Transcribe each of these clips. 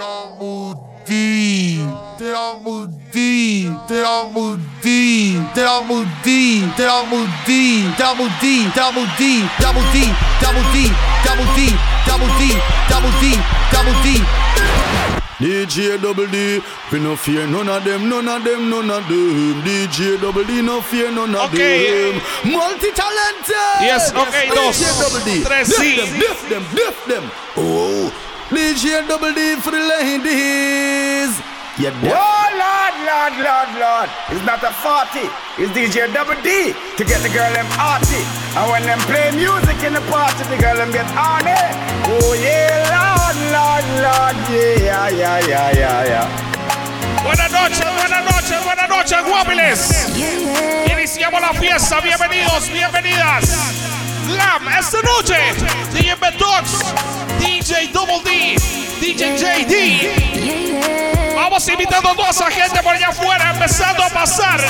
D, te amo D, te amo D, te amo D, te amo D, te amo D, te amo D, te amo D, te amo D, te amo D, te amo D, te amo D, te amo D. DJ Double D, we no fear none of them, none of them, none of them. DJ Double D, no fear none of Okay. them. Multi-talented. Yes, okay, DJ dos, Double D. tres, sí. them, lift them, lift them. Oh, DJ Double D for the ladies. Yeah, Oh Lord, Lord, Lord, Lord. It's not a 40, it's DJ Double D to get the girl them arty. And when them play music in the party, the girl them get on it. Oh yeah, Lord, Lord, Lord, yeah, yeah, yeah, yeah, yeah. Buenas noches, buenas noches, buenas noches, guapiles. Iniciamos la fiesta, bienvenidos, bienvenidas. Glam, esta noche, DJ Betox, DJ Double D, DJ JD. Vamos invitando a toda esa gente por allá afuera, empezando a pasar.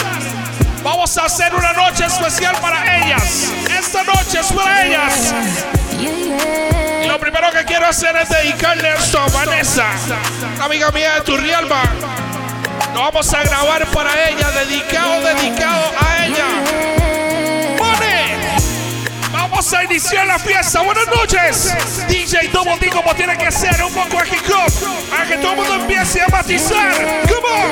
Vamos a hacer una noche especial para ellas. Esta noche es para ellas. Y lo primero que quiero hacer es dedicarle esto a Vanessa, amiga mía de Turrialba. Lo vamos a grabar para ella, dedicado, dedicado a ella. Vamos a iniciar la fiesta. Buenas noches. DJ Double D como tiene que ser, un poco de hip hop, para que todo el mundo empiece a matizar. Come on.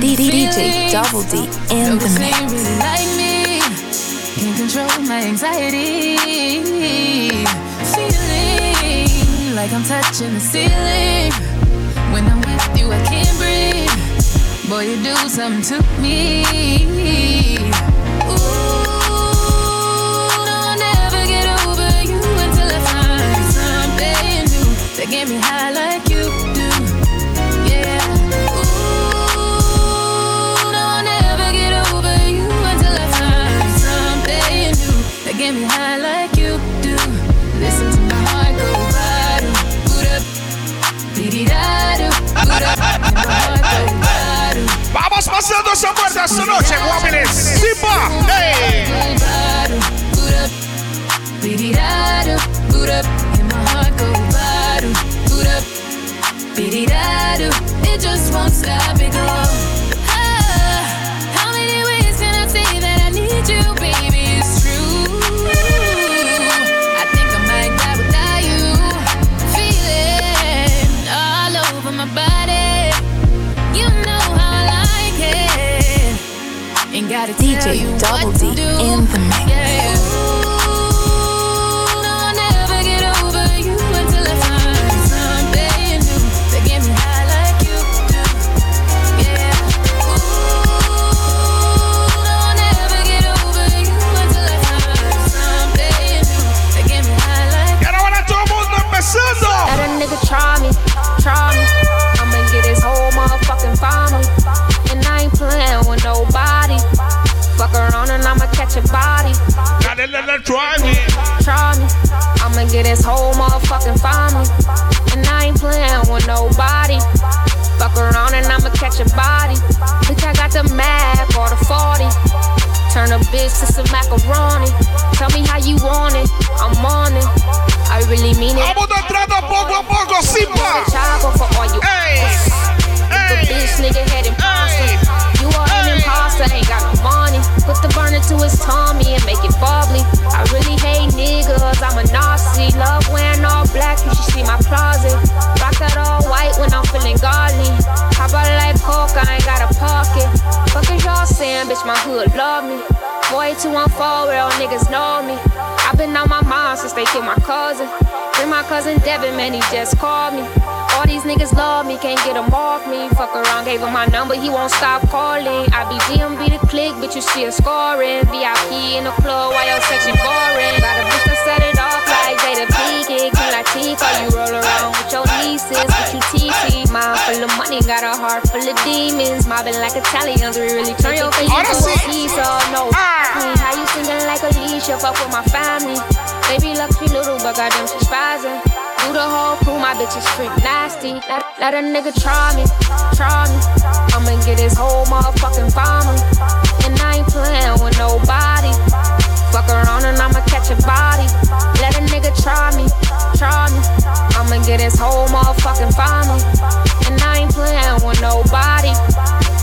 DJ Double D in the mix. really like me. Can't control my anxiety. Feeling like I'm touching the ceiling. When I'm with you, I can't breathe. Boy, you do something to me. Get me high like you do. Yeah. Ooh, don't ever get over you until I find something new that get me high like you do. Listen to my heart go bottom, boot up, beat it out, boot up, and my heart go. Vamos pasando esa puerta esta noche. Simba. Hey. Boot up, beat it out, boot up, boot up, beat it just won't stop it go. Ah, how many ways can I say that I need you, baby? It's true. I think I might die without you. Feeling all over my body. You know how I like it. Ain't gotta tell DJ you Double what D to do. in the mix. Try me, try me. I'ma get his whole motherfucking family. And I ain't playing with nobody. Fuck around and I'ma catch a body. Dale, dale, try me. Try me. I'ma get his whole motherfucking family. And I ain't playing with nobody. Fuck around and I'ma catch a body. Bitch, I got the Mac or the 40. Turn a bitch to some macaroni. Tell me how you want it. I'm on it. I really mean it. Vamos entrando poco a poco, Simba. Chago for all you Hey. Hey. bitch nigga head imposter. Hey. You are Hey. an imposter, ain't got no money. Put the burner to his tummy and make it bubbly. I really hate niggas, I'm a Nazi. Love wearing all black, you should see my closet. Rock that all white when I'm feeling godly. How about like coke, I ain't got a pocket. Fuck is y'all saying, bitch, my hood love me. Boy, 214, real niggas know me. Been on my mind since they killed my cousin. Bring my cousin Devin, man, he just called me. All these niggas love me, can't get him off me. Fuck around, gave him my number, he won't stop calling. I be DMB the click, but you see still scoring. VIP in the club while your section boring. Got a bitch that set it like Jada Pinkett. King Latifah, you roll around with your nieces, but you TT. Mind full of money, got a heart full of demons. Mobbing like Italians, we really turn your face Ahora into a of no. Ah. How you singing like Alicia, fuck with my family. Baby luxury little, but goddamn she's spazzing. Do the whole crew, my bitch is nasty. Let, let a nigga try me, try me. I'ma get his whole motherfucking family. And I ain't playing with nobody. Fuck around and I'ma catch a body. Let a nigga try me, try me. I'ma get his whole motherfucking family. And I ain't playing with nobody.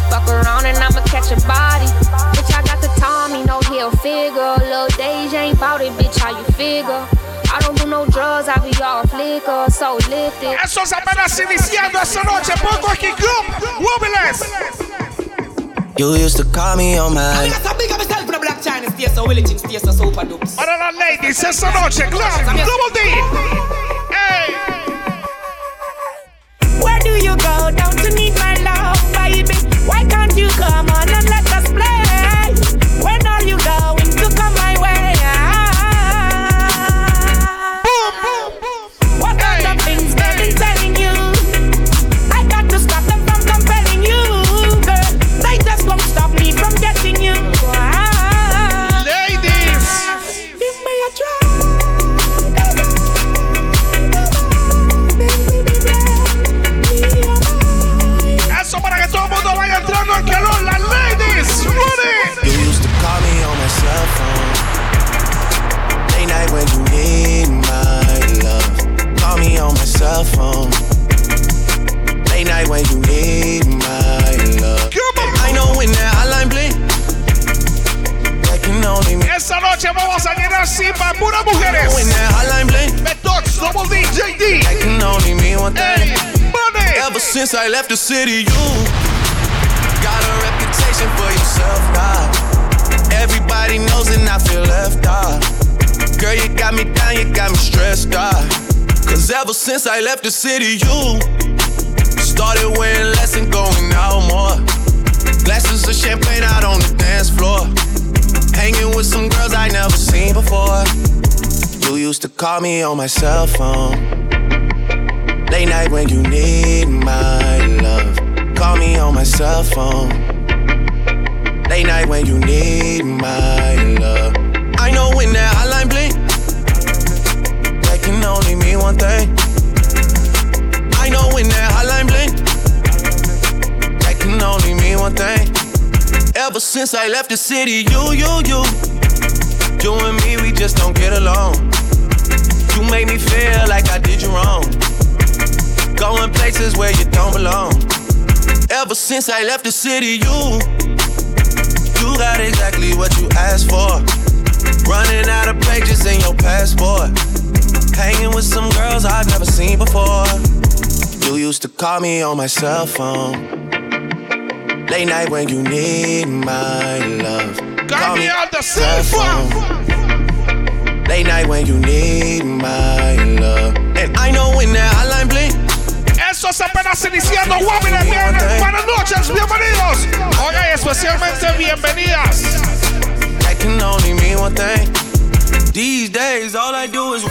Fuck around and I'ma catch a body. Bitch, I got the Tommy, no heel figure. Lil Deja ain't bout it, bitch, how you figure? I don't do no drugs, I be all flicker, so lifted. Esos apenas iniciando esta noche, poco aquí, club, Wobblers. You used to call me on my. Para las ladies, esta noche, Club Double D. Hey. Where do you go? Don't you need my love, baby? Why can't you come on and let us play? When are you going cell phone. Late night when you need my love. I know when that hotline blink. That can only mean Esta noche vamos a llenar Simba pura mujeres. when that hotline blink. Betox, Double D, JD. That can only mean one Hey, thing. money. Ever since I left the city, you got a reputation for yourself now. Everybody knows and I feel left out. Girl, you got me down, you got me stressed out. Cause ever since I left the city, you started wearing less and going out more. Glasses of champagne out on the dance floor. Hanging with some girls I never seen before. You used to call me on my cell phone. Late night when you need my love. Call me on my cell phone. Late night when you need my love. I know when that one thing. I know when that hotline blink, that can only mean one thing. Ever since I left the city, you, you, you, you and me, we just don't get along. You made me feel like I did you wrong. Going places where you don't belong. Ever since I left the city, you you got exactly what you asked for. Running out of pages in your passport. Hanging with some girls I've never seen before. You used to call me on my cell phone. Late night when you need my love. Call me on the cell phone. Late night when you need my love. And I know when that hotline blink. Eso es apenas iniciando Wobiless. Bien, buenas noches, bienvenidos. Oiga, y especialmente bienvenidas. That can only mean one thing. These days, all I do is.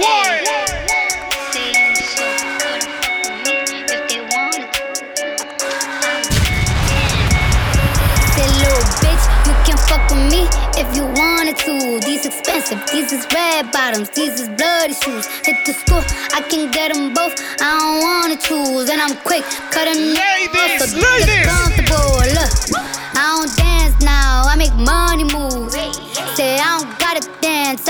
Why? Say, little bitch, you can fuck with me if you wanted to. These expensive, these is red bottoms, these is bloody shoes. Hit the store, I can get them both. I don't wanna choose, and I'm quick, cut a Ladies, off so ladies. comfortable. Look, I don't dance now, I make money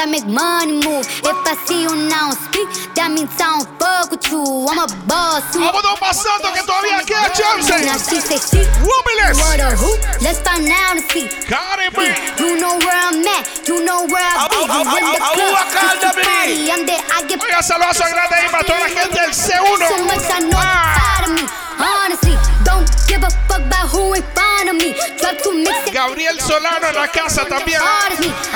I make money move. If I see you now speak, that means I don't fuck with you. I'm a boss. you Vámonos pasando que todavía queda chance. she say she Wobiless. what a who? Let's find out and see. Caribe. You know where I'm at, you know where I be. You in the club, it's the party. I'm there, I get Oiga, saludos a grande ahí para toda la gente del C1. so much I know Ah. inside of me. Honestly, don't give a fuck about who in front Gabriel Solano en la casa también. hard.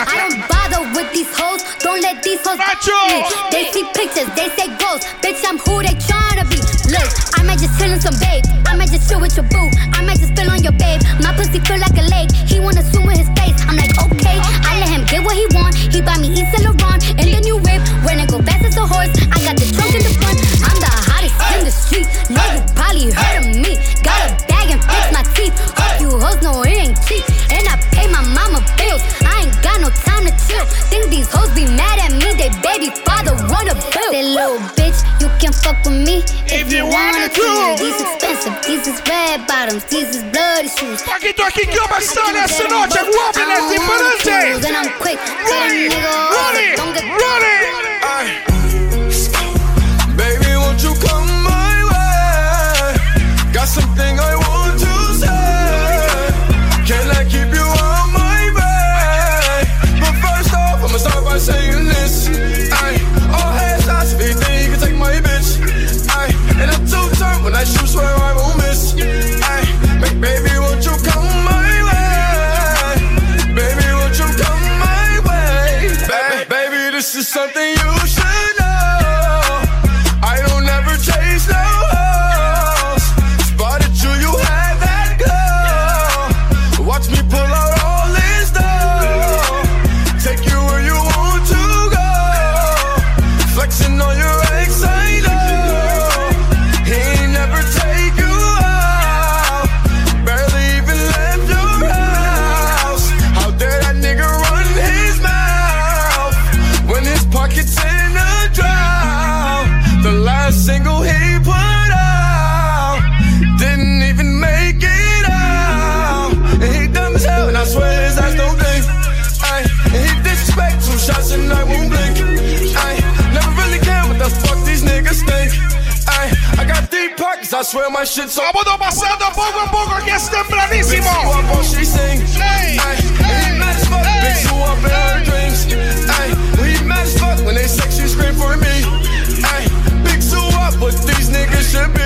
I don't bother with these hoes. Don't let these hoes Nacho. me. They see pictures, they say ghosts. Bitch, I'm who they tryna be. Look, I might just chill in some babe. I might just chill with your boo. I might just spill on your babe. My pussy feel like a lake. He wanna swim with his face. I'm like, okay. I let him get what he want. He buy me Yves Saint Laurent in the new whip. When it go fast as a horse, I got the wanna bill. Say little bitch, you can fuck with me if, you wanted to. These expensive, these is red bottoms, these is bloody shoes. Paquito aquí, ¿cómo están esta noche? I Wobiless don't wanna choose, diferente. And I'm quick, cut a Ready, nigga off. ready, Don't get ready. Baby, won't you come my way? Got something I swear my shit's so. Vamos pasando poco a poco, aquí es tempranísimo. Bitch, who up she sing. Hey, Ay, and he mad as fuck, bitch, who up in her when mad as fuck, when they sex, you scream for me. Ay, big zoo up, what these niggas should be.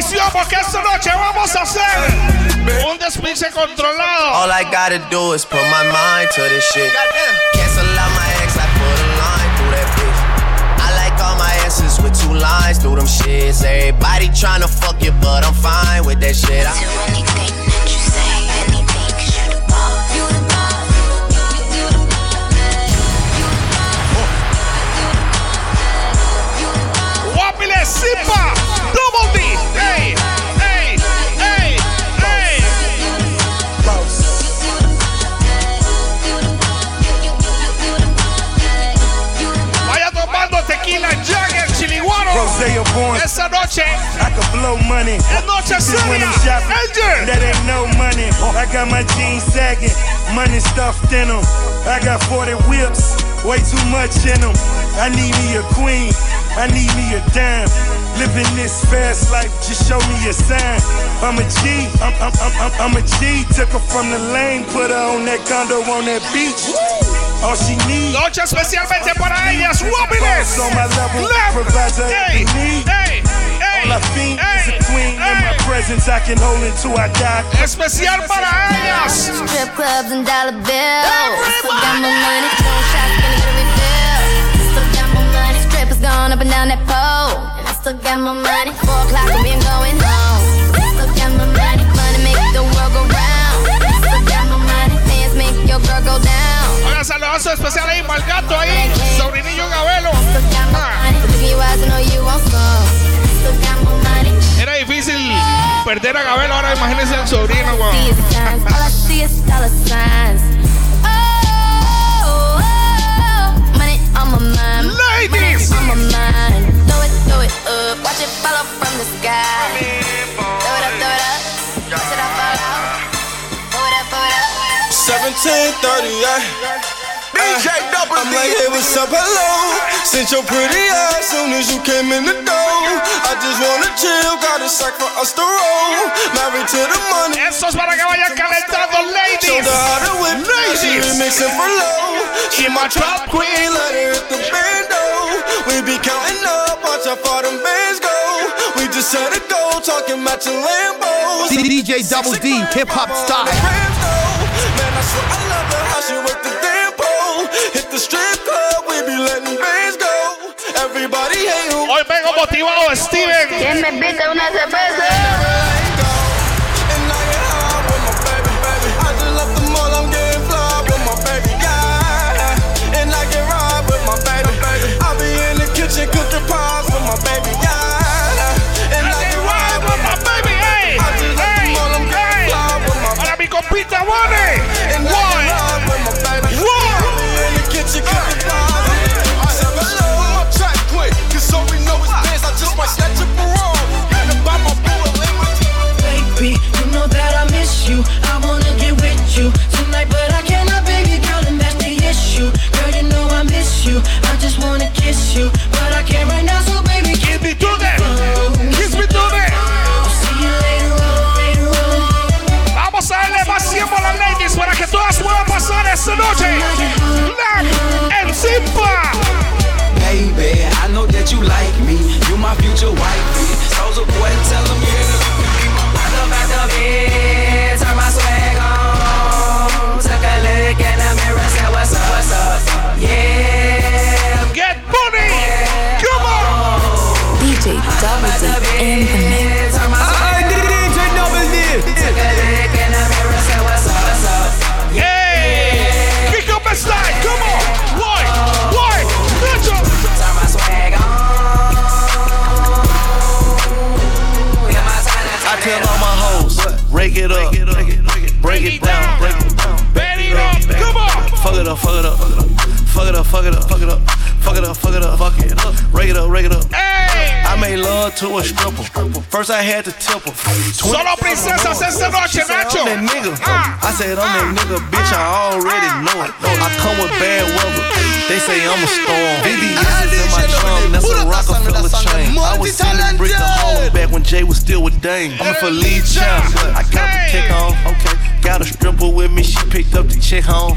Campo, porque esta noche vamos a hacer un despiche controlado. All I gotta do is put my mind to this shit. Cancel out my ex, I put a line through that bitch. I like all my S's with two lines through them shits. Everybody tryna fuck you, but I'm fine with that shit. I- Guapiles, I got my jeans sagging, money stuffed in them. I got 40 whips, way too much in them. I need me a queen, I need me a dime. Living this fast life, just show me a sign. I'm a G, I'm, I'm, I'm, I'm, I'm a G. Took her from the lane, put her on that condo on that beach. All she needs. Noche especialmente para ellas, Guapiles. on my level, Left. provides her Hey, hey, hey, All I fiend is hey, a queen in my presence. I can hold until I die. Especial para ellas. Strip clubs and dollar bills. Still got my money, throwing shots, gonna get a refill. Still got my money, strippers going up and down that pole. And I still got my money, four o'clock and we ain't going home. Still got my money, money make the world go round. Still got my money, fans make your girl go down. Oigan, saludazo especial ahí para el gato ahí, sobrinillo Gabelo. Still got my Ah, Era difícil perder a Gabelo, ahora imagínense al sobrino, wow. Ladies. Seventeen thirty-eight. DJ Double I'm like, hey, what's up, hello? Since your pretty ass soon as you came in the door. I just wanna chill, got a sack for us to roll. Married to the money. Esto es para que vayan calentando, Showed ladies. her how to whip, she Ladies. remixing for low. She my trap queen, let her hit the bando. We be counting up, watch how far them bands go. We just set a goal, talking matching Lambos. DJ Double D, hip hop style. Man, I swear I Hoy vengo motivado, Steven. ¿Quién me invita una cerveza? My future wifey. Soldier boy, tell them Rock up at the bed, turn my swag on. Took a look in the mirror, said what's up, what's up? Yeah. Get money. Come on. Oh. DJ Double D in the mix. break it up, break it, down, break it down. Bend it up, come on. Fuck it up, fuck it up fuck it up, fuck it up. Fuck it up, fuck it up, fuck it up. Rake it up, rake it up. Hey. I made love to a stripper. First I had to tip her. Solo princesas esta noche, Nacho. I'm that nigga. Ah. I said I'm that nigga, bitch. I already know it. I come with bad weather. They say I'm a storm. VVS is in my drum. That's a Rockefeller chain. I was sending brick to Harlem back when Jay was still with Dame. I'm for lead champ. I got the kick on. Okay. Got a stripper with me. She picked up the chick home.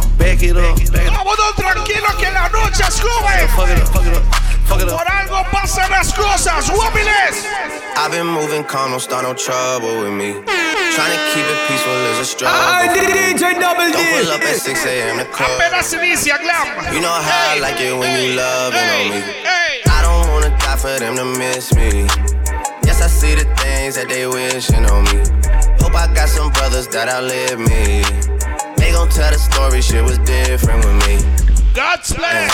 back it up. Vámonos tranquilos que la noche es joven. Fuck it up, fuck it up, fuck it up. Por algo pasan las cosas, guapiles. I've been moving calm, don't start no trouble with me. Trying to keep it peaceful is a struggle. I DJ Double D. Don't pull up at 6 a.m. to club. Apenas inicia Glam. You know how I like it when you loving on me. Hey. I don't wanna die for them to miss me. Yes, I see the things that they wishing on me. Hope I got some brothers that outlive me. They gon' tell the story, shit was different with me. God's plan.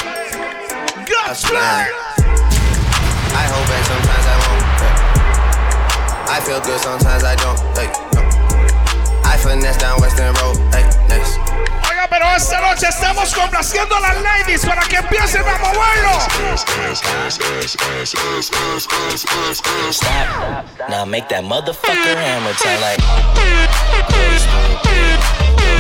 God's plan. I hold back sometimes I won't. yeah. I feel good sometimes I don't. Hey, no. I finesse down Weston Road. Hey, next. Oiga, pero esta noche estamos complaciendo a las ladies para que empiecen a Stop. Now make that motherfucker hammer sound like.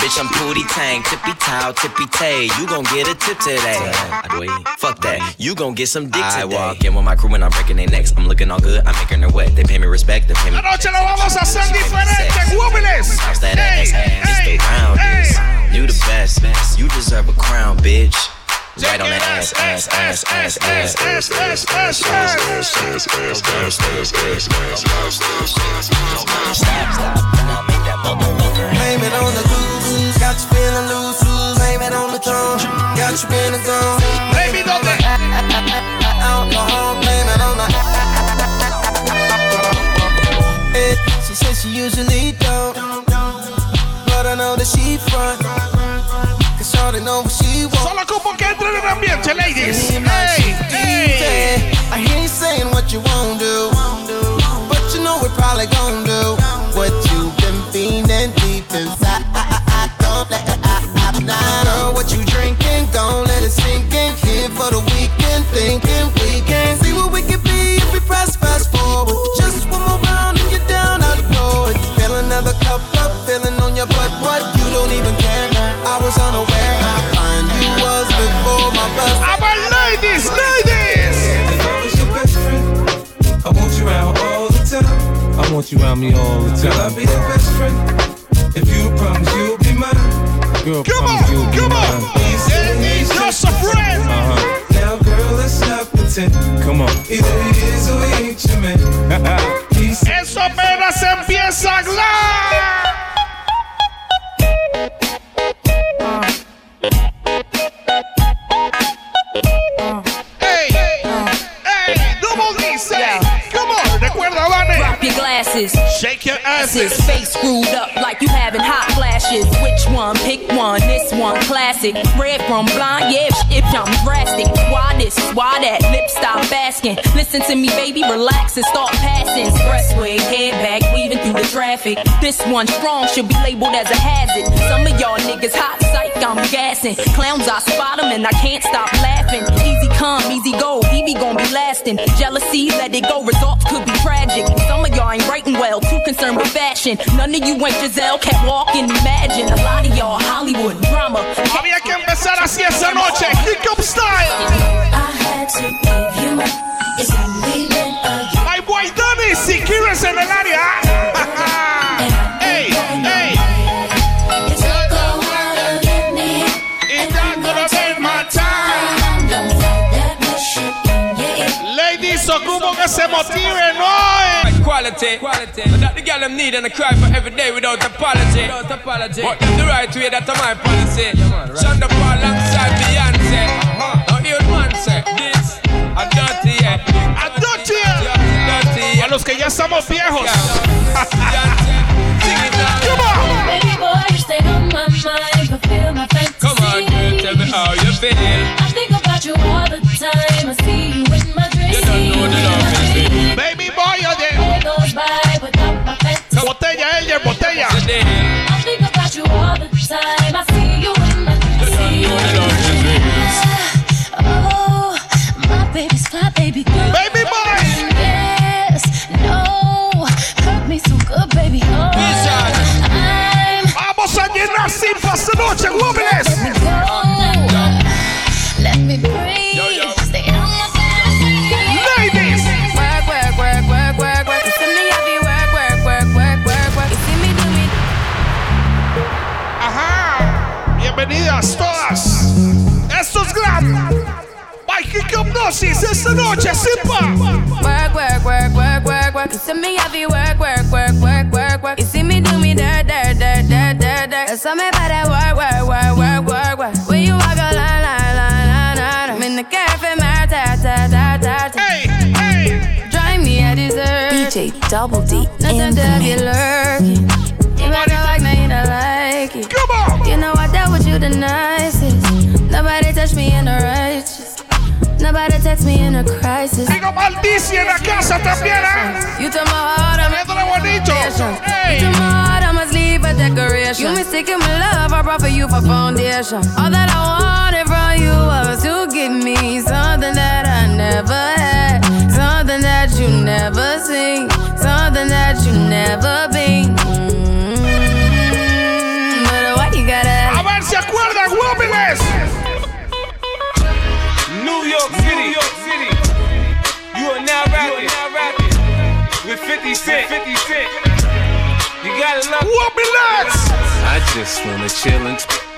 Bitch, I'm Pootie Tang. Tippy towel, tippy tay. You gon' get a tip today. Fuck that. You gon' get some dick today. I walk in with my crew and I'm breaking their necks. I'm looking all good. I'm making her wet. They pay me respect. They pay me. La noche lo vamos a hacer diferente, guapiles. Bounce that ass. It's the roundest. You the best. You deserve a crown, bitch. Right on the ass, ass, ass, ass, ass, ass, ass, ass, ass, Blame it on the got you in the zone. Baby, ¿dónde? Alcohol, blame it on the. She says she usually don't, but I know that she front. Cause shorty know what she wants. Solo como que entre en el ambiente, ladies. Hey, hey. I hear you saying what you won't do, want you around me all the Girl, I'll be your best friend. If you promise you'll be mine. Girl, Come promise you'll on, be come mine. on. He's just a friend. Uh-huh. Now, girl, let's not pretend. Come on. Either he is or he ain't your man. He's Eso apenas empieza Glam. Hey, Glasses. Shake your asses. face screwed up like you having hot flashes. Which one? Pick one. This one classic. Red from blind, yeah. If I'm drastic, why this? Why that? Lip stop asking. Listen to me, baby. Relax and start passing. Expressway, head back, weaving through the traffic. This one strong should be labeled as a hazard. Some of y'all niggas hot psych, I'm gassing. Clowns, I spot spot 'em and I can't stop laughing. Easy come, easy go. Evie gon' be lasting. Jealousy, let it go. Results could be tragic. Some of y'all ain't writing well, too concerned with fashion. None of you ain't Giselle, can't walk imagine. A lot of y'all Hollywood drama. Había que empezar así esa noche, kick up style. I had to give you my, it's only been a My boy Donny, si quieres en el área. Quality. quality. And that the girl them need and I cry for every day without apology. Without apology. But them the right way, that's my policy. Yeah, right. Shonda Paul alongside Beyonce. Uh-huh. Now here's one say, this, I'm dirty yet. I'm dirty yet. A los que ya estamos viejos. Baby boy, you stay on my mind, fulfill my fantasy. Come on, girl, tell me how you feel. I think about you all the time. I see you in my dreams. You don't know the love is Baby boy, you're there. Day goes by without my fantasy. Botella, Elder, botella. I think about you all the time. I see you in my dreams. Oh, my baby's fly, baby girl. Baby boy. Yes, no, hurt me so good, baby. Oh, Vamos a llenar sin noche, Mikey Hipnosis esta noche, Simpa. Work, work, work, work, work, work. You see me heavy work, work, work, work, work, work. You see me do me dirt, dirt, dirt, dirt, dirt, dirt. Tell me about that work, work, work, work, work, work. When you walk a line, line, line, line, line. I'm in the cafe, my ta, ta, ta, ta, ta. Hey, hey. Drive me a dessert. DJ Double D in Nothing the to be mix. lurking. You make it like now you don't like it. Come on. You know I dealt with you the nicest. Nobody touched me in the righteous. Nobody text me in a crisis. Digo maldici en la casa también, ¿eh? You took my heart, I'm bonito. You took my heart, I must leave a decoration. You mistaken my love, I brought for you for foundation. All that I wanted from you was to give me something that I never had, something that you never seen, something that you never been. York City. New York City. You are now rapping, with 50 Cent. 50 Cent. You gotta love Wobblettes. I just wanna chill and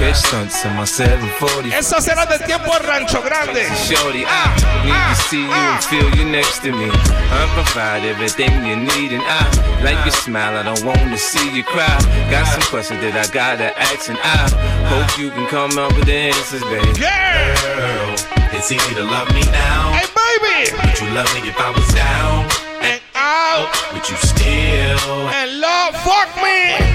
catch stunts in my 740. Esa será de tiempo en Rancho Grande. Shorty, I need to see you and ah. feel you next to me. I provide everything you need, and I like your smile. I don't wanna see you cry. Got some questions that I gotta ask, and I hope you can come up with the answers, baby. Girl. It's easy to love me now. Hey, baby. Would you love me if I was down? And out. Would you still? And love, fuck me.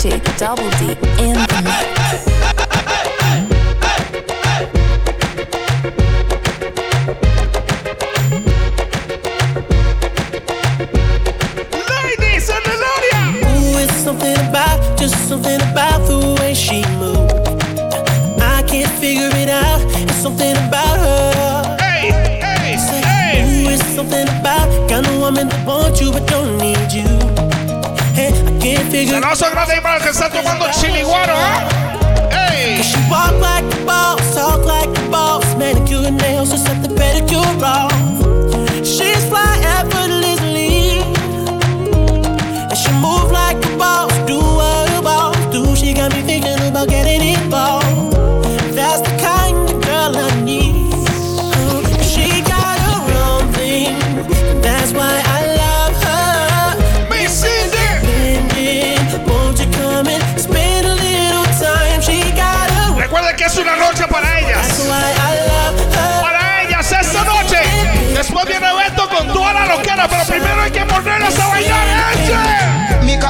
DJ Double D in the mix. Ladies in the area. Ooh, it's something about, just something about the way she moves. I can't figure it out. It's something about her. Hey, hey, hey. Ooh, it's something about kind of woman that wants you but Saludos grande para el que está tomando chiliguaro, ¿eh? Hey. She walk like a boss, talk like a boss. Manicure and nails, just set the pedicure off. She's fly primero hay que ponerlas a bailar, ¿eh?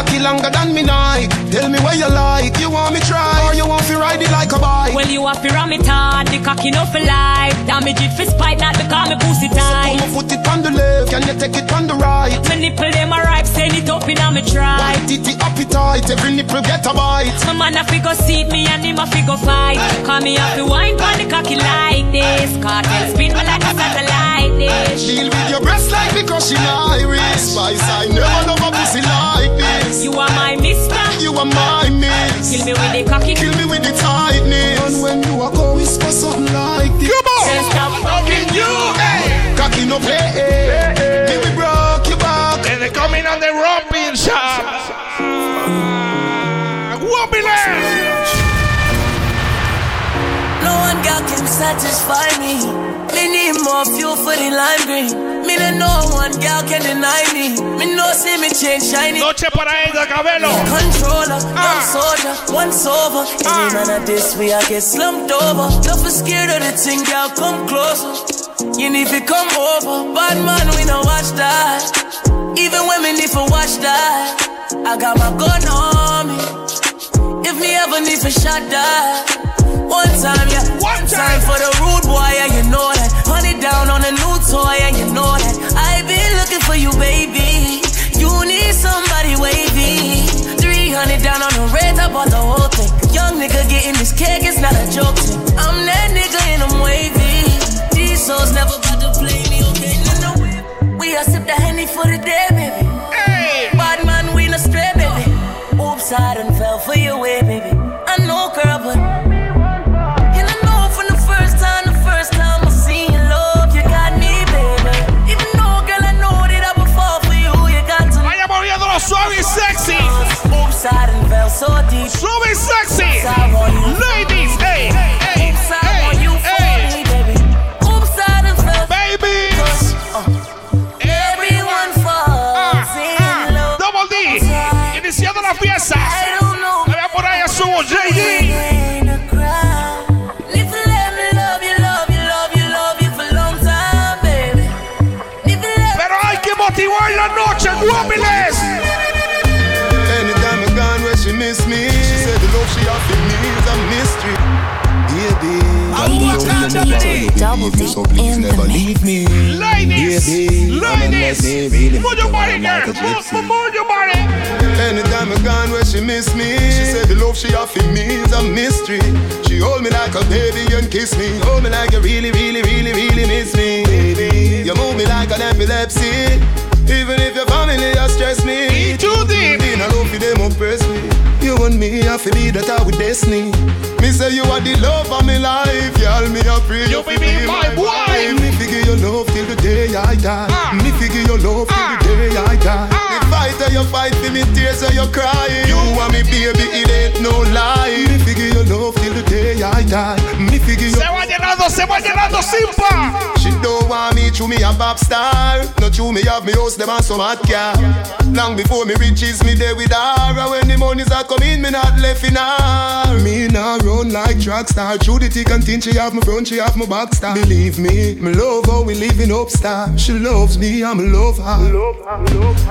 Cocky longer than me night. Tell me what you like. You want me try or you want to ride it like a bike? Well, you have to ram it hard, the cocky no for life. Damage it for spite, not because me pussy tight. So Come put it on the left, can you take it on the right? My nipple them a ripe, send it up in a me try. White titty appetite, every nipple get a bite. My man a figure seat me and him a figure fight. Call me up to wine pon the cocky like this. Cartel spin me like a satellite dish. Deal with your breast like the crushing iris. Spice, I never love a pussy like this. You are my mister. You are my miss. Kill me with the cocky. Kill me with the tightness. And when you are go whisper something like this. Come on. Just stop fucking you. Hey. Cocky no play. Hey. Hey. Give Me we broke your back. And they coming on the romping shop. Wobblettes. No one girl can satisfy satisfy me. Me need more fuel for the lime green. Me no one girl can deny me. Me no see me change shiny. Noche para ella, Cabello. Controller, Ah. one soldier, one sober. Any man of this way I get slumped over. Don't be scared of the thing, girl, come closer. You need to come over. Bad man, we no watch that. Even when me need to watch that. I got my gun on me. If me ever need to shot that. One time, yeah. One time for the rude boy, yeah, you know that. Honey down on a new toy, yeah, nigga getting this cake, it's not a joke so deep. Show me sexy. Ladies, hey, hey, hey, hey. Baby. Oops, I done fell. Everyone falls ah, in ah, love. Double D. Iniciando la fiesta. Me voy por ahí a su JD. Pero hay que motivar la noche. Double D in the leave me. Ladies, Baby, ladies, me move your body, girl. like Move, gypsy. move, move your body. Anytime I gone where she miss me, she said the love she offered me is a mystery. She hold me like a baby and kiss me, hold me like you really, really, really, really miss me. Baby, you move me like an epilepsy. Even if your family has stressed me, too deep. In a love for them oppress me. You me, I feel be that I with destiny. Me say you are the love of my life, y'all. Me a pray you be me my wife. Me figure your love till the day I die. Me figure your love till the day I die. The fight that you fight for me, tears that you cry. You and me, baby, it ain't no lie. Me figure your love till the day I die. Me figure your Se va llenando, se va llenando, Simpa. she don't want me to me a pop star. No true me have me house them and some hot car. Long before me riches me there with her. When the money's a come in, me not left in her. Me not run like track star. Through the thick and thin, she have my front, she have my back star. Believe me, me love how we living up star. She loves me, I'm a love her.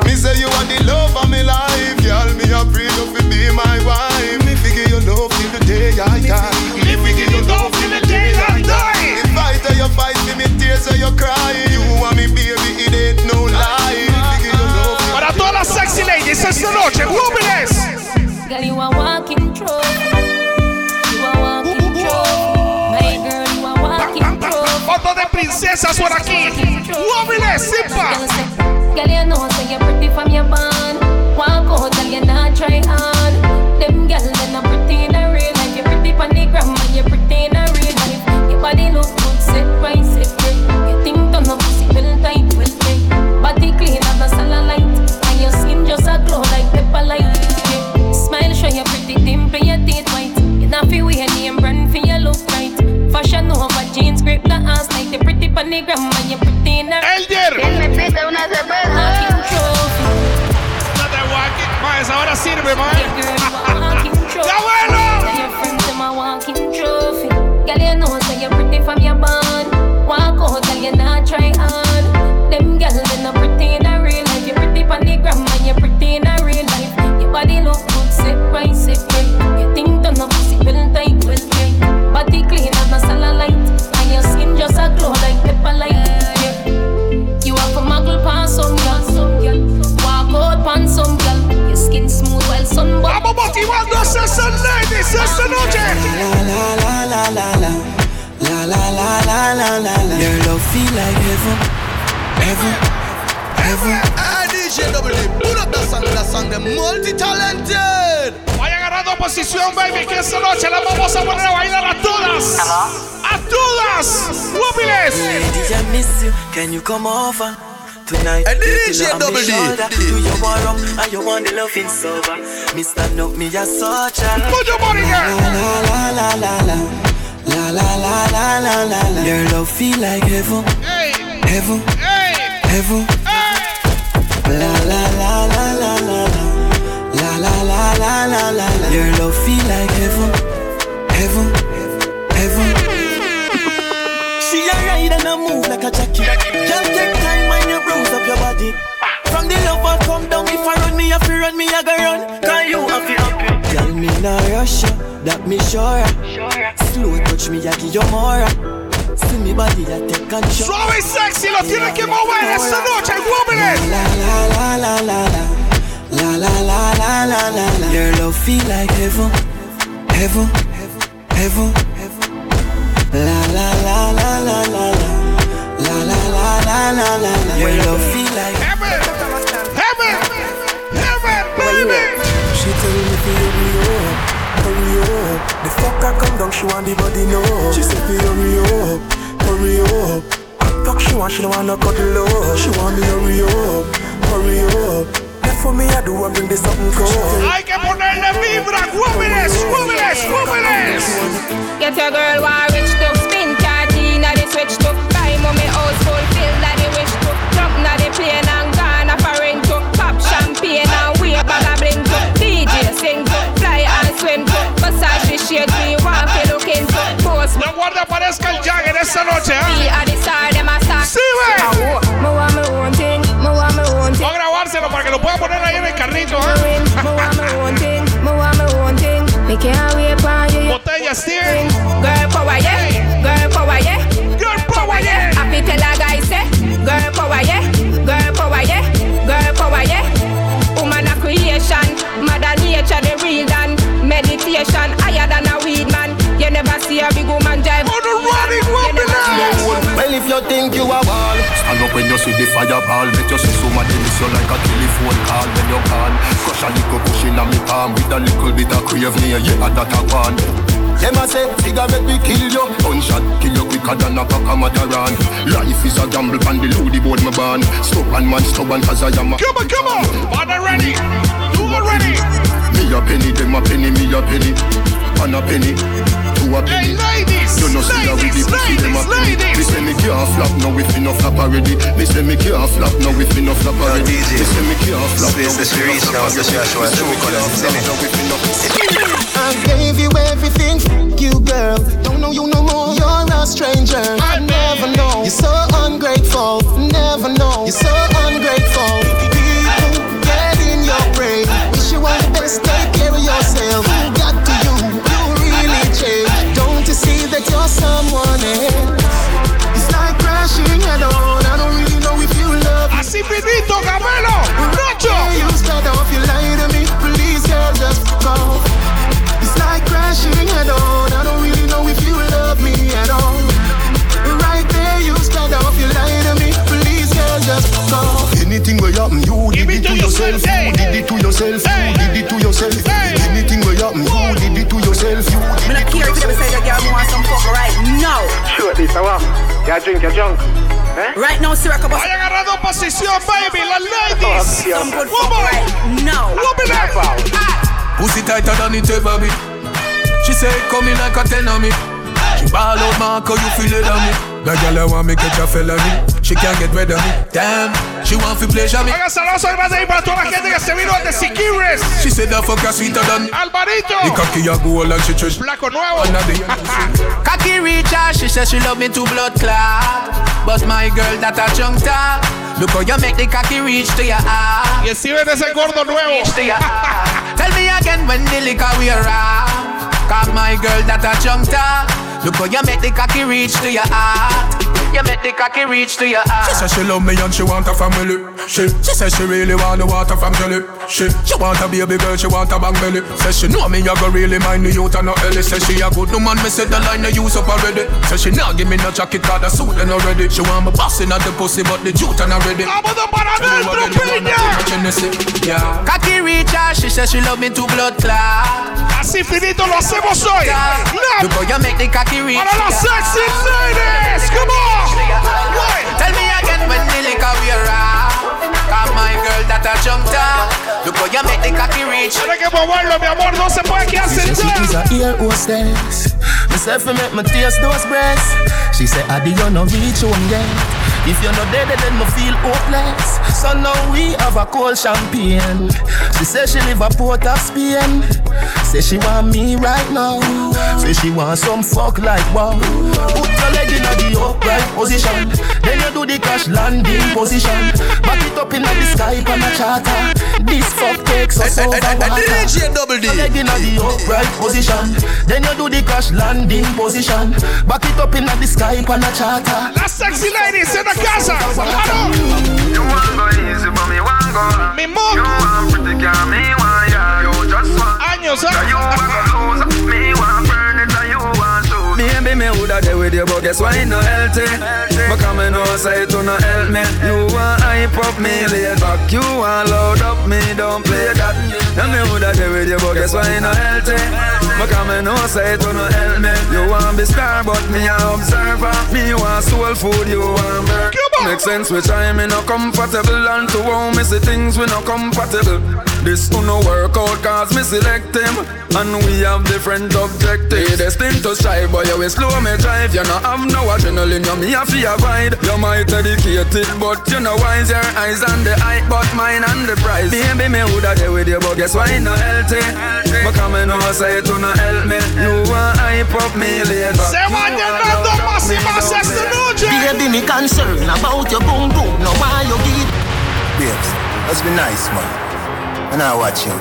Me say you are the love of me life, girl. Me a pray you fi be my wife. Me figure your love till the day I die. Me figure your love till the day I die. The fight that you fight me, tears that you cry. You and me, baby, it ain't no lie. Las sexy ladies esta noche, guapiles. Girl, you a walking. You a walking uh, uh, uh. trophy. My girl, you a walking trophy. Foto de princesas por aquí. Simpa. Girl, you know you're pretty from your band. Walk out, girl, you not try hard. Elder. ¿Quién necesita una cerveza? Más ahora sirve, más. Eh. ¡Abuelo! Motivando a esas ladies esta noche. La la la la la la la la la la la la. Your love feel like heaven, heaven, heaven. Hey, DJ Double D, pull up that song, that song, the multi-talented. Vaya agarrando posición, baby, que esta noche la vamos a poner a bailar a todas. ¡A todas! ¡Guapiles! Ladies, I miss you. Can you come over? Tonight, Hey, you DJ feel Double D. Do you want rum and you want the loving sober? Me stand up, me a soldier. Put your body La la la la la la La la la la la la la. Your love feel like heaven, heaven, heaven. La la la la la la la. La la la la la la la. Your love feel like heaven, heaven, heaven. She a ride and a move like a jockey. Just take time you bruise up your body. From the love I come down, if I run me, if you run me, I go run. Can you have it happy? Tell me now, rush you, that me sure. Slow touch me, I give you more. See me body, I take control. Suave y sexy, lo tienes que mover esta noche, jóvenes. La la la la la la. La la la la la la la. Your love feel like heaven, heaven, heaven. La la la la la la la. La la la la la la la. Your love feel like heaven, heaven, heaven, baby. She tell me to hurry up, hurry up. The fucker come down, she want the body know. She said to hurry up, hurry up. Fuck she want, she don't wanna cuddle up. She want me hurry up, hurry up. Left for me, I do and bring this something cold. Hay que ponerle vibra, jóvenes, jóvenes, jóvenes. Get your girl one rich to spin party na the switch to No guarda aparezca el Jagger esta noche, we ¿eh? are the star them a star Sí, ve. me want me own thing me want me own thing Voy a grabárselo para que lo pueda poner ahí en el carrito, ¿eh? me want me crave near you, yeah, that a one. Them a say, figure make me kill you Gunshot, kill you quicker than a pack of Mataran Life is a gamble, and the loady board me ban Stubborn man, stubborn cause I am a Come on, come on. On the ready. Do it ready. Me a penny, them a penny, me a penny One a penny, two a Hey, penny ladies. You know see how we the Ladies, pussy, them a ladies, penny Me ladies. say me can't flop, now if enough flap already Me say me can't flop, now if enough flap already Me say me can't flop, now if enough flap already Me say me can't flop, now if enough I gave you everything, you girl. Don't know you no more. You're a stranger. I never know. You're so ungrateful. Never know. You're so ungrateful. People get in your brain. Wish you the best. Take care of yourself. Who got to you? You really. Don't you see that you're someone else? It's like crashing head on. I don't really know if you love me. Head on. I don't really know if you love me at all. Right there, you start off, you lie to me. Please, girl, just fuck off. Anything where happen, you did it it to to yourself, yourself. You did it to yourself. Hey. You did it to yourself. Hey. Anything where happen, you did it to yourself. You Me did not it to care if you ever say that girl want some fuck right now. Sure, this I want. You drink your junk. Eh? Right now, Siraka Boss. Vaya agarrando posición, baby. Las ladies. Some good fuck Woman. right now. Woman. Pussy tighter than it ever be. She say it coming like a ten on me. She ball out Marco, you feel it on me. That girl I want me catch a felony. She can't get rid of me. Damn, she want to pleasure me. Haga saludos grande ahí para toda la gente que se vino de Siquirres. She said that fuck her sweeter than Alvarito. the cocky a go and she trash. Blanco nuevo. Cocky reach her, she says she love me to blood clot. But my girl that a junk talk. Look how you make the cocky reach to your heart. Y Steven es el gordo nuevo. Reach to your heart. Tell me again when the liquor we around. Cause my girl that a junk talk. Look how you make the cocky reach to your heart. You make the cocky reach to your heart. She says she love me and she want a family. She, she says she really want the water from jelly. She, she want a baby girl, she want a bang belly. Says she know me, I go really mind the youth and no Ellie. Says she a good woman, me said the line I use up already. Says she not give me no jacket or the suit and already. She want me bossing at the pussy, but the youth and already. Vámonos para adentro, piña. Yeah. Cocky reach her, she says she love me to blood clot. Así finito lo hacemos hoy. Look how you make the cocky reach. Para las sexy ladies. Come on. Wait. Tell me again when the liquor we around. Cause my girl that a jump down. Look how you make the cocky reach. Tiene que moverlo, mi amor. No se puede quedar She says she is sentado. a ear hostess. Me said for make me taste those breasts. She said, I Adi, you no reach home yet. If you're not dead, then me feel hopeless. So now we have a cold champagne. She said she live a port of Spain. Say she want me right now. Say she want some fuck like wow. Put your leg in the upright position. Then you do the crash landing position. Back it up in the sky on a charter. This fuck takes us eh, eh, over eh, water. DJ Double D. Your leg in the upright position. Then you do the crash landing position. Back it up in the sky on a charter. Las sexy ladies in the casa. You want go easy, but me want go hard. Me move. You want pretty girl, me want ya. You just want. Años, You want lose, me want burn it, and you want shoot. Maybe me woulda there with you, but guess why it no healthy? Because me know say it no help me. You want hype up me laid back, you want load up me, don't play that. And me woulda there with you, but guess why it no healthy? Me know say it no help me. You want be star, but me a observer. Me want soul food, you want work. Make sense which I me no comfortable and to how me see things we no compatible. This who no work out cause me select him. And we have different objectives. Destined to strive but you will slow me drive. You no have no adrenaline you me a fear avoid You might educated but you know wise Your eyes on the eye but mine on the prize Baby me woulda there with you but guess why no healthy Because me know say it to no help me. You want hype up me later. Say, Se va llenando más y más esta noche. Baby, me concerned about your boom boom. No why you give Babes, let's be nice man And I watch you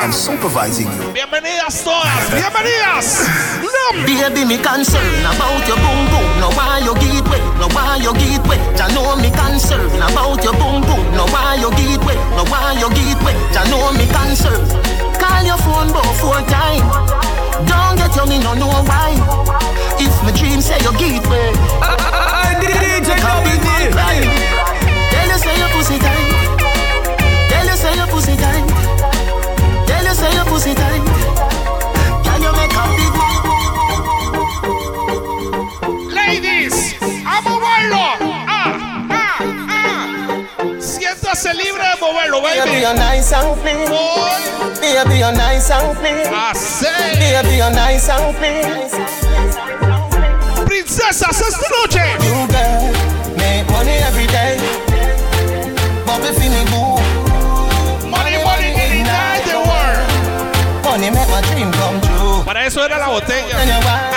I'm supervising you Bienvenidas todas. Bienvenidas. Slam. Baby, me concerned about your boom boom. No why you give way, no why you give way. Ya know me concerned about your boom boom. No why you give way, no why you give way. Ya know me concerned. Call your phone both four time. Don't get you me no know why. If my dream say you give way, I Double. Tell you say your pussy tight. Tell you say your pussy tight. Tell you say your pussy tight. Can you make a big Ladies, a moverlo. Ah, ah, ah. Siéntase libre de moverlo, Baby, baby. you're nice and clean. Baby, you're nice and clean. Baby, you're nice and clean. Princesas esta noche. You girl, make money every day. Bobby feeling good. Money, money, ignite the world. Money make my dream come true. Para eso era la botella.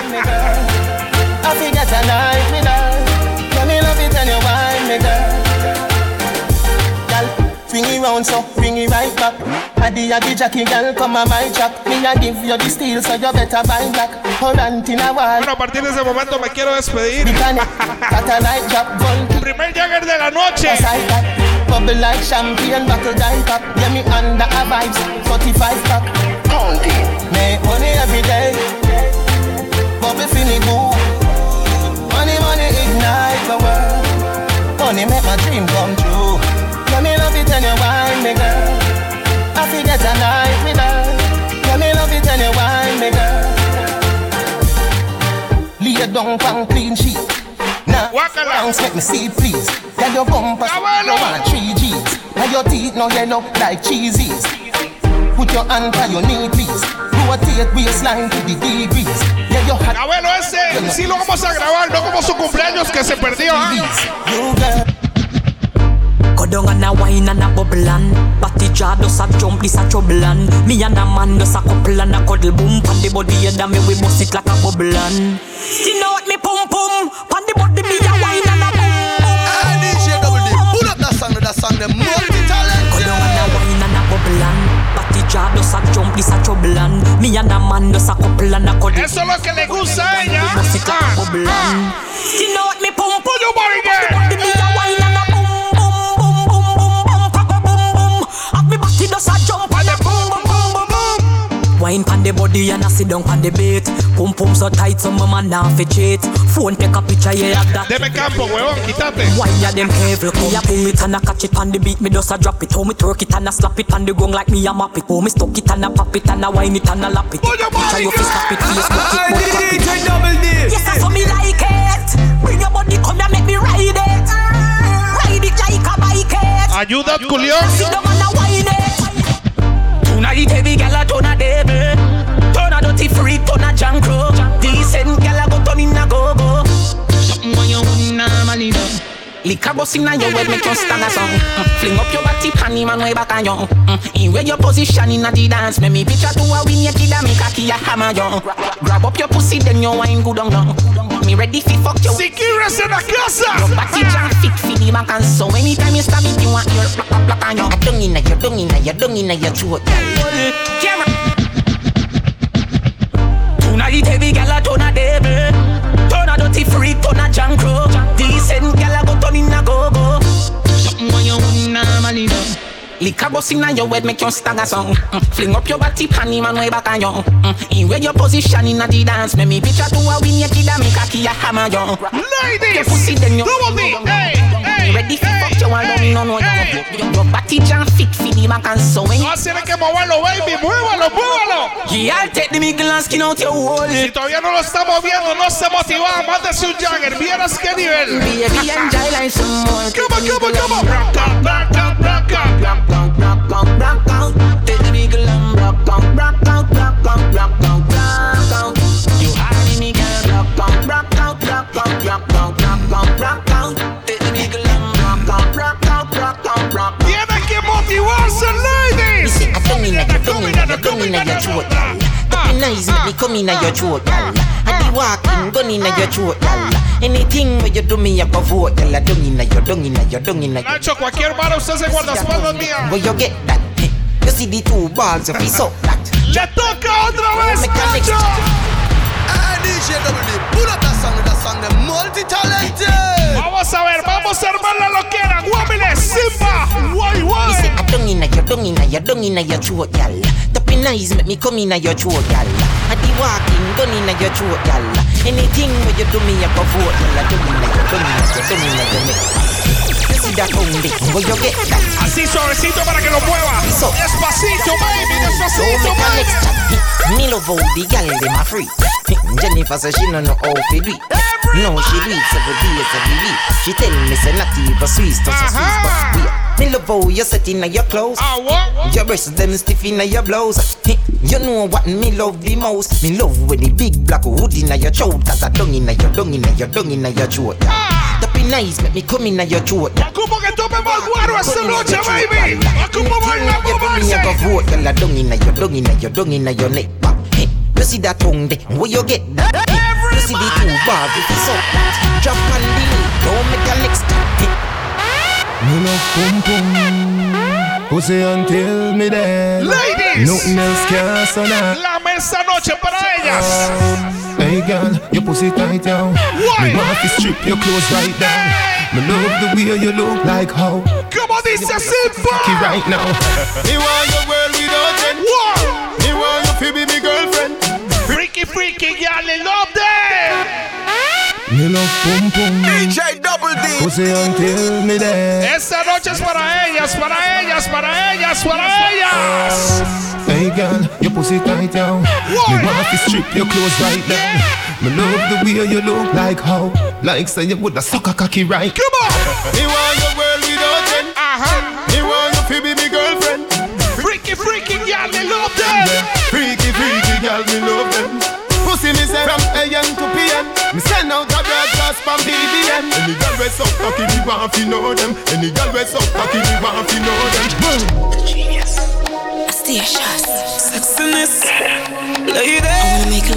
Round so bring it right back. Addy a the jockey, girl, come on my track. Me a give you the steel, so you better buy back. Current in a wall. Bueno, a partir de ese momento me quiero despedir. Satellite drop, gold Primer Jagger de la noche. Aside that, bubble like champagne, buckle die pop. Yeah, me under a vibes, 45 pack. Counting. Make money every day. Bubble feeling good. Money, money ignite my world. Money make my dream come true. Me it and you wine me, girl. I forget a night with her. Yeah, me love it and you wine me, girl. Lay down pan clean sheet. Now, bounce make me see please. Yeah, your bumper no want three G's. Now your teeth no yellow like cheesies. Put your hand on your knee, please. Rotate waistline to the degrees. Yeah, your hat. Abuelo, ese sí lo vamos a grabar, no como su cumpleaños que se perdió. ¿ah? Go down and a wine and a bubble and Batty jaw does a jump, this a trouble and Me and a man does a couple and a cuddle boom Pan the body head and me we bust it like a bubble and You know what me pum pum Pan the body me a wine and a boom boom DJ Double D, pull up that song, that song, the multi-talented. Go down and a wine and a bubble and Batty jaw does a jump, this a trouble and Me and a man does a couple and a cuddle Eso es lo que le gusta a ella. We bust it like a bubble and You know what me pum pum Put your body there. Pan the body me Have me body does a jump and a boom boom boom boom boom. Wine pan the body and a sit down pan the bait Pum pum so tight so my man now fi cheat. Phone take a picture yeah that. Deme campo, huevón, quítate. Why ya them careful Me a pull it and a catch it on the beat. Me just a drop it. How me twerk it and a slap it on the gong like me a map it. How me stuck it and a pop it and a wine it and a lap it. Try you fi stop it Facebook it crap it DJ Double D. Yes that's how me like it. Bring your body come here make me ride it. Ride it like a bike it. Ayuda, culión. Sit down and a wine it Tonight every gal a turn a devil Turn a dirty freak, turn a These Decent gal a go turn in a go go. Something when you wouldn't normally do. Lick a bust inna your head, make you stand a song. Mm. Fling up your body, panty man way back on you. Mm. In where your position inna the dance, make me picture to a win your kid and make a key a hammer you. Grab up your pussy, then you wine good on you. Me ready fi fuck you. Siquirres en la casa. Your body jam fit fi the back and so anytime you stab it, you want your black black black on you. I dung inna your dung inna your dung inna your throat. Camera. Tonight heavy gal a turn a devil Turn a dirty freak, turn a junk crow Decent gal a go turn in a go-go Something when you wouldn't normally do A bus inna your head, make you stagger song. Mm. Fling up your body, panty man way back on you. Mm. In where your position inna the dance, make me picture to a win your kid and make a key a hammer you. Ladies, your pussy then you double D, hey, hey, ready for fuck you and don't no no. Your, your body jam fit for the back and so when. No tiene que moverlo, baby, muévalo, muévalo. Yeah, I'll take the middle and skin out your wall. Si todavía no lo está moviendo, no se motiva, mándese un Jagger, vieras qué nivel. Baby, enjoy like some more. Come on, come on, come on. Rock out, rock out, rock out. Rock and rock out, rock out, rock out, rock out. Tiene que motivarse, ladies. See, I don't mean that you don't mean that you don't mean that your throat, girl. Up nice, make me come in your throat, girl. I be walking, gun in your throat, girl. Anything where you do me, I go vote, girl. I don't in your, don't in your, don't in your. Nacho, cualquier bala usted se guarda espaldas mía. Where you get that? You see the two balls of his up that. Le toca otra vez, Nacho. Ah, DJ Double D, pull up that song with that song, the multi-talented. Vamos a ver, vamos a armar la loquera. Guamile, Simba, guay, guay. You say I don't in your, don't in your, don't in your throat, girl. Tapping nice, make me come in your throat, girl. I be walking, gun in your throat, girl. Anything where you do me, I go vote, girl. I don't in your, don't in your, don't in your neck. You see that only, where you get that? Así suavecito para que lo mueva. So, Despacito, baby, So despacito, a baby. chat. Me love how the girl dem a free. Jennifer say she no know how to do it. No, she do it every day, every week. She tell me say not even Swiss, just a Swiss, but sweet. Me love how you set in your clothes. Your breasts them stiff in your blouse. You know what me love the most. Me love when the big black hood in your throat. Cause I dung in your dung in your dung in your throat. That be nice, make me come in your throat. Ocupo que tope más guaro esta noche, baby. Ocupo baila, You moverse. go vote, girl, I dung in your dung in your dung in your neck. You see that tongue there, where you get that? You see the two bars, if it's up. Drop on the knee, don't make your legs stop. Me love pum pum Pussy until me dead Ladies. Nothing else can that La mesa noche para ellas. Hey girl, your pussy tight down Why? Me want to strip your clothes right down Me love the way you look like how Como dice Simba. Cocky right now Me want your world without end. Me want you to be me girlfriend Freaky, freaky, y'all love them. Me love pum pum DJ Double D. Pussy until me dead Esta noche es para ellas, para ellas, para ellas, para ellas. Hey girl, your pussy tight down? Me want to strip your clothes right down Me love the way you look like how Like say you woulda suck a cocky right Come on. Me want your world without end Ajá. Uh-huh. Me want you to be me girlfriend Freaky, freaky, y'all love them. Freaky, freaky girl, me love them Pussy me say from AM to PM Me send out a from BBM Any girl we suck cocky, me want to know them. Any girl we suck cocky, me want to know them. Sexiness. Lady.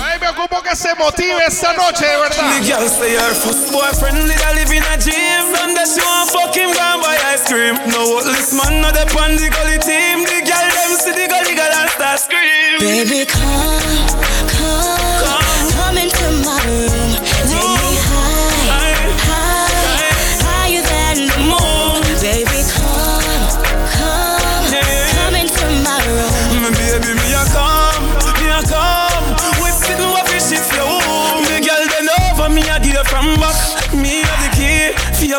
Ay, me ocupo que se motive esta noche, de The verdad. girl say her first boyfriend did a live in a gym And that she want fuck him gone buy ice cream. No this man not the pan the gully team. The girl them see the gully girl and start scream. Baby, come, come,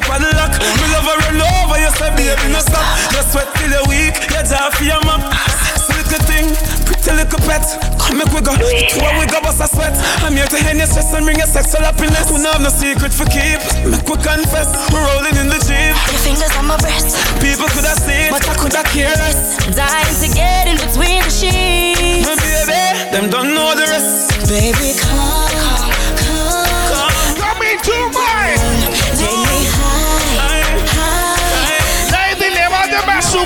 for your padlock Me love her run over you say baby no stop. You sweat till you're weak, you jaw for your So little thing, pretty little pet. Come make we go, a we go bust a sweat. I'm here to end your stress and bring your sexual happiness. We have no secret for keep. Make we confess, we're rolling in the jeep. Your fingers on my breast, People could have seen, but I could have cared less. Dying to get in between the sheets. My baby, them don't know the rest. Baby, come,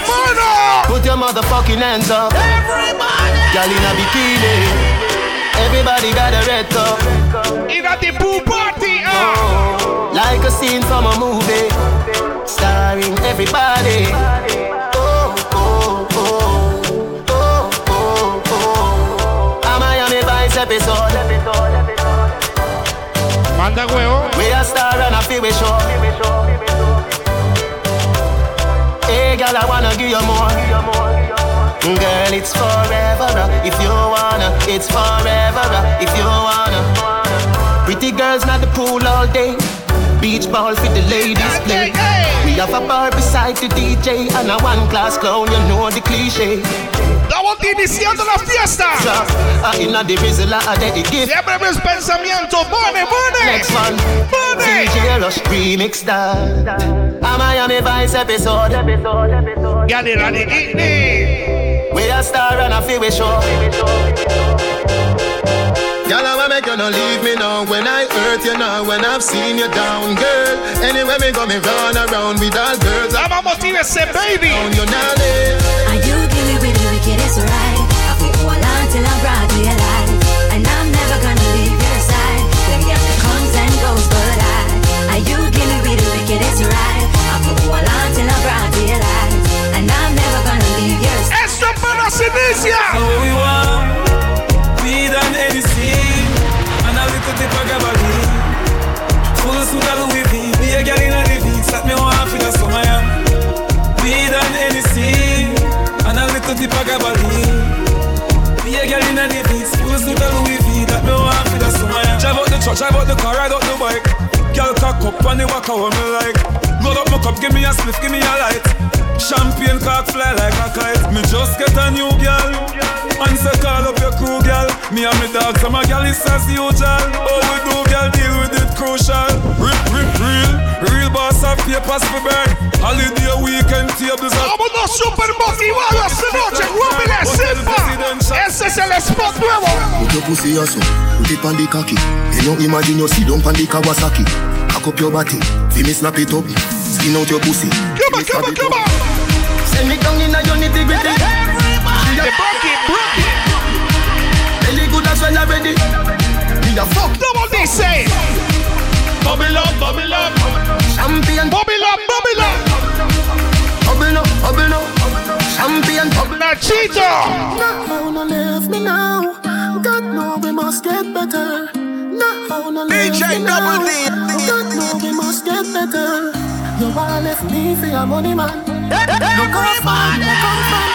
mano. Put your motherfucking hands up. Everybody. Girl in a bikini. Everybody got a red cup. In a the pool party. Uh. Oh, like a scene from a movie. Starring everybody. Oh, oh, oh. Oh, oh, oh. A Miami Vice episode. Manda huevo. We a star and a feel we show. Hey, girl, I wanna give you more. Girl, it's forever uh, if you wanna. It's forever uh, if you wanna. Pretty girls not the pool all day. Beach ball for the ladies play. We have a bar beside the DJ and a one class clown. You know the cliche. Estamos iniciando la fiesta. Inna the bizzle a the gift. Siempre mis pensamientos. Money, money. Next one. Money. DJ Rush remix that. A Miami Vice episode. Girl, in a the. We a star and a feel we show. Girl, I wanna make you not leave me now When I hurt you now When I've seen you down, girl Anywhere me go, me run around with all girls I'm a motive ese baby You now live Are you give me with the wickedest right? I will hold on till I'm brought to your life And I'm never gonna leave your side Them girl comes and goes but I Are you give me with the wickedest right? I will hold on till I'm brought to your life And I'm never gonna leave your side Esto apenas inicia So we want Weed and Hennessy And a little tip of gabardine Full suit of Louis V Be a girl in a living Slap me one for the summer yeah. Weed and Hennessy And a little tip of gabardine Be a girl in a living Full suit of Louis Drive out the truck, drive out the car, ride out the bike. Girl cock up on the walk how me like. Load up my cup, give me a spliff, give me a light. Champagne cock fly like a kite. Me just get a new girl. And say call up your crew girl. Me and me dogs and my girl is as usual. Oh we do girl deal with it crucial. Rip, rip, real Real boss of papers for burn. Holiday weekend tables up Vámonos super motivados esta noche Rúbile Silva Ese es el spot nuevo Put your pussy also Put it on the cocky. You know imagine you sit down on the Kawasaki. Cock up your body. Feel me snap it up. Skin out your pussy. Come on, come on, come on Send me down in a your nitty gritty Everybody. Broke it, broke it. Belly good as well already. Me a fuck. Double D say? Bubble up, bubble up. Champion. Bubble up, bubble up. Bubble up, bubble up. Champion. Bubble Nachito Now no leave me now. God know we must get better. Now no leave DJ me now. Double D. God know we must get better. You wanna left me for your money man. Look how far you come from.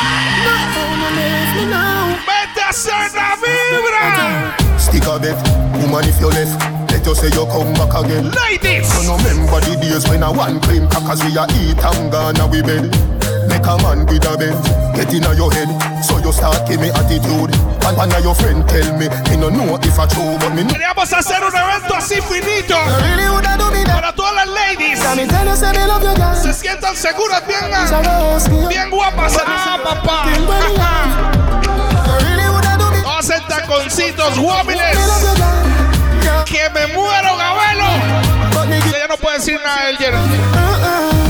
Now no leave me now. Vete a hacer la vibra Stick a bet Woman if you left Let you say you come back again Ladies You no remember the days when I one cream Cause we a eat and gone a we bed Make a man with a bend Get in your head. So you start give me attitude. And one of your friend tell me Me no know if I true But me know. Queríamos hacer un evento así finito. Really. Para todas las ladies. Se sientan seguras bien que- Bien guapas Ah, papá. hacer taconcitos guapiles. Que me muero, Gabelo. Ya no puedo decir nada Jerry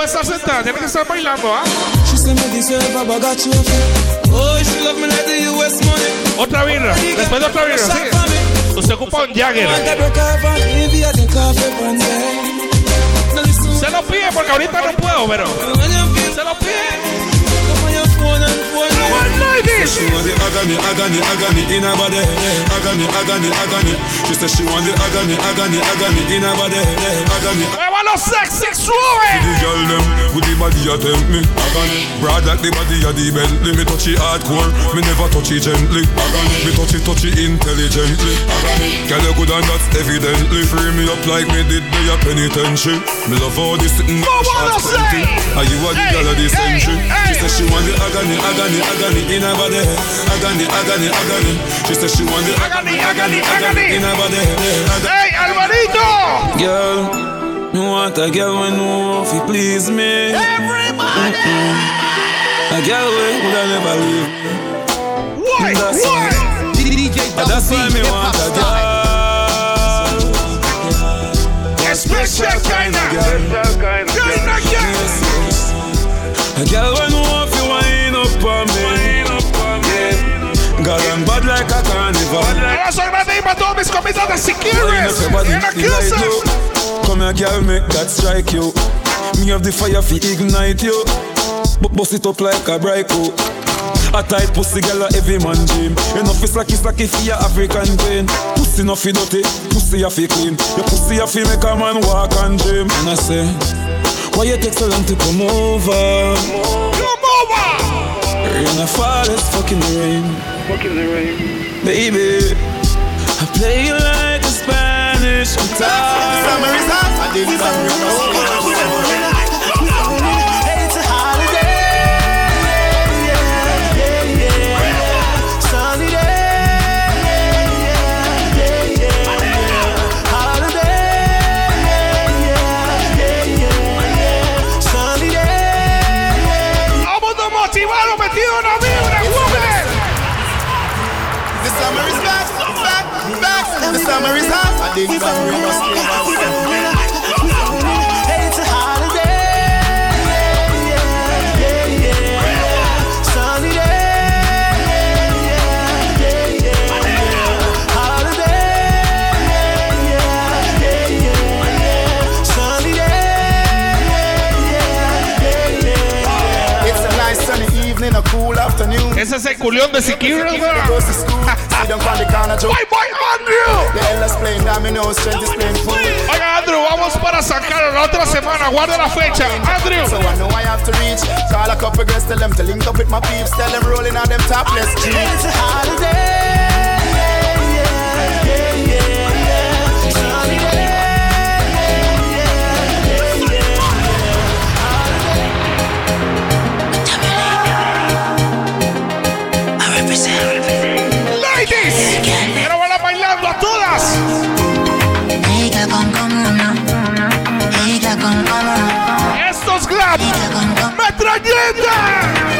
him a Baby, no estar sentada, tiene que estar bailando, ¿ah? She say me deserve a bag of trophy Oh, she love me like the US money Otra birra, después de otra birra, sí. Usted ocupa un Jagger. Want to break off and if you take off your pants? Now listen Se lo pide porque ahorita no puedo, pero. When you feel Se lo pide. Come on your phone and phone me One ladies. She want the agony, agony, agony in her body. Agony, agony, agony. She said she want the agony, agony, agony in her body. Agony. Mueva los sexy The girl them with the body a tempt me. Agony. Broad like the body of the Bentley. Me touch it hardcore. Me never touch it gently. Agony. Me touch it, touch it intelligently. Agony. Girl you good and that's evidently. Free me up like me did the penitentiary. Me love all this sitting short plenty. Are you a the girl of the century? She said she want the agony, agony, agony in her body. Agony, agony, agony. She said she want the agony, agony, agony in her body. Hey, Alvarito. Girl, me want a girl when know if you please me. Everybody. Mm-hmm. A girl wey woulda never leave. Why? That's Why? DJ. That's why me want a girl. A special kind of girl. Kind of girl. A girl when know if you wind up on me. Girl I'm bad like a carnival. Abrazo grande ahí para todos mis comidas de Wind Siquirres. up your body, En la the light casa. low. Come here, girl, make that strike you. Me have the fire fi ignite you. But bust it up like a bright coat. A tight pussy girl a every man dream. Enough is like it's like if you African queen. Pussy no fi dirty, pussy a fi clean. Your pussy a fi make a man walk and dream. And I say, why you take so long to come over? Come over. In fall, it's fucking the rain. Fucking the rain. Baby, I play you like a Spanish guitar. Summer is hot. I did It's is hot. I did It's a holiday. Yeah, yeah, yeah. Sunny. It's a nice sunny evening, a cool afternoon. Ese es el culión de Siquirres, ¿verdad? Goes to school, sit down on the corner, joke. Bye, bye, Andrew. The elders playing dominoes, strength is playing fool. Oiga, Andrew, vamos para San Carlos la otra semana. Guarda la fecha. Andrew. So I know I have to reach. Call a couple girls, tell them to link up with my peeps. Tell them rolling on them topless jeans. It's a holiday. Yeah, Metralleta.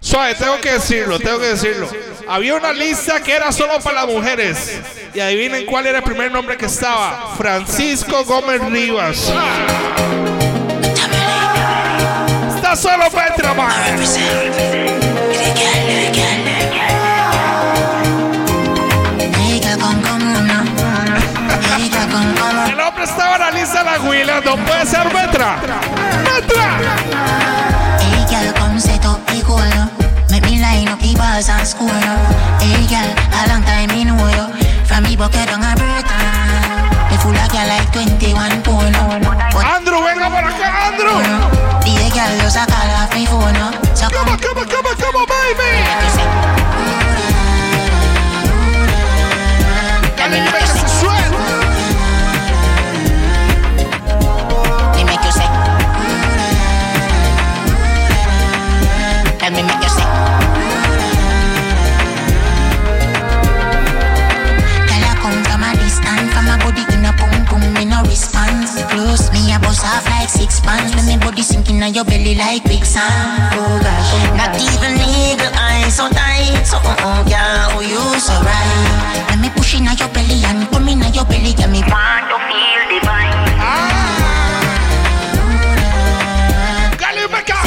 Suave, tengo que decirlo, tengo que decirlo. Había una lista que era solo para las mujeres. Y adivinen cuál era el primer nombre que estaba. Francisco Gómez Rivas. Está solo para el trabajo. Estaba en la la huila. No puede ser Metra. Metra. Hey girl, come set up the. Make me line up the bars and score. Hey girl, a long time me know you. From me bucket down a Britain. The full of girl like 21 pound. Andrew, venga por acá, Andrew. The girl just a call off me phone. So come on, come on, come on, come on, baby. Like six pounds When me body sinking on your belly like quicksand. Oh gosh, oh, not even eagle eyes so tight. So oh oh yeah, oh you so right. Let me push in on your belly and come in on your belly, get me want to feel divine. Calimeca.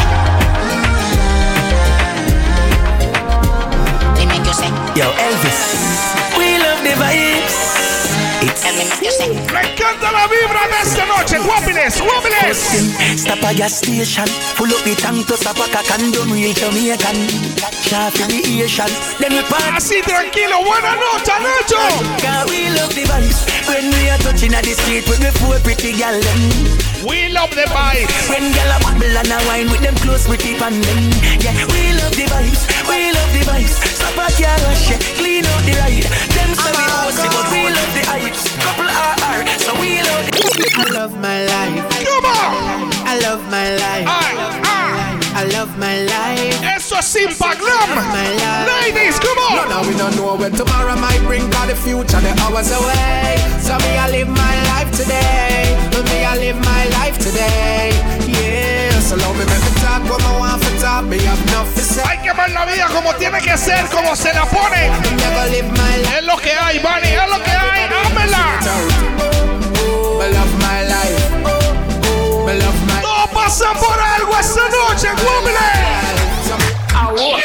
They make you. Yo, Elvis. Me encanta la vibra de esta noche, guapiles, guapiles. Stop a gas station, pull up the tank to stop a don't real Jamaican. Sharp in the Asian, then we party. Así tranquilo, buena noche, Nacho. Cause we love the vibes when we are touching at the street with the four pretty gal them. We love the vibes. When gal a bubble and a wine with them close pan them. Yeah, we love the vibes, we love the vibes. Stop a car rush, yeah, clean out the ride. Them say we bossy, but we love the hypes. Couple RR, so we love the. I love my life. Come on. I love my life. I love my life. Eso es Impaglam. Ladies, come on. No, no, we don't know when tomorrow might bring, cause the future, the hours away. So me, I live my life today. Me, I live my life today. Yeah, so love me, make me talk what I want for talk. Me have enough to say. Hay que ver la vida como tiene que ser, como se la pone. Never live my life. Es lo que hay, Bunny, es lo que hay. Dámela. Me love my life. Me love my No pasa por algo esta noche, guapiles.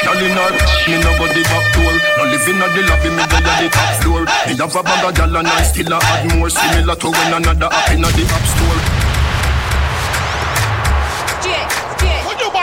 Girl in her, me no go the back door. No living on the lobby, me go to the top floor. Me have a bag of gal and I still a add more. Similar to when another app in the app store.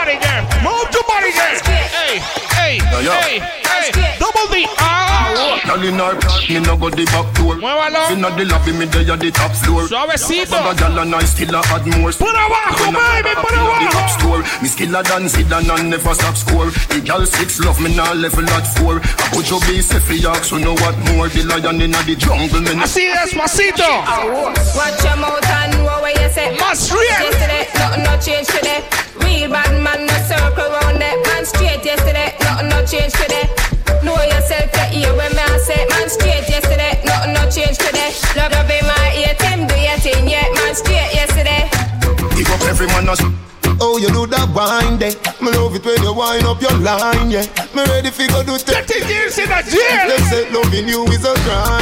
Body there. Move your body there. Hey, hey, Yeah, yeah. hey, hey. Double D. Ah. Girl in her, me no go the back door. Muévalo. Living on the lobby, me there at the top floor. Suavecito. Have a gal and I still a add more. Por abajo, When another baby, app por in the abajo. store. Me skill a dance, Zidane and never stop score. The gal six love me now level at four. I put your base if you ask, so know what more. The lion in the jungle, me no Así despacito. Watch your mouth and know what you say. Más real. Yesterday, nothing no change today. Real bad man, no circle round that. Man straight yesterday, nothing no change today. Know yourself, you hear when me I say. Man straight yesterday, nothing no change today. Love, love him, I hate him, do your thing, yeah. Man straight yesterday. Pick up every man as Oh, you do that wine day. Me love it when you wind up your line, yeah. Me ready fi go do 30 years in a jail. They say loving you is a crime, yeah. Baby,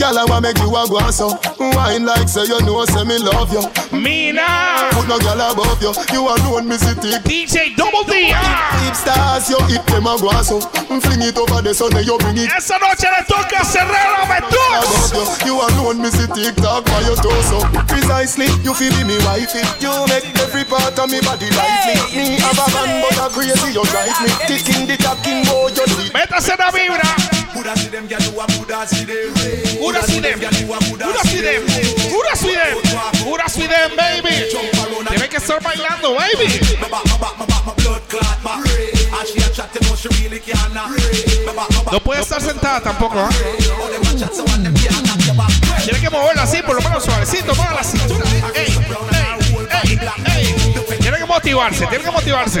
girl, I wanna make you a go so. Wine like say you know, say me love you. Me now. Put no girl above you. You alone, me tick. DJ Double D. Ah. Deep stars, you hit them a go so. Fling it over the sun, then you bring it. Esa noche le toca cerrar a Betus. you. You alone, me tick tock by your torso. Precisely, you feel me wifey. You make every part of me body lively. Me have a man, but a crazy you drive me. Ticking the talking, oh, you see. Métase la vibra. Buddha see them, gyal, you a Buddha see them. Buddha see them. Buddha see them. Buddha see them. Buddha see them, baby. Tiene que estar bailando, baby. No puede estar sentada tampoco, ¿ah? Tiene que moverla así, por lo menos suavecito, mueva la cintura. Ey, ey, ey, ey. Tiene que motivarse, tiene que motivarse.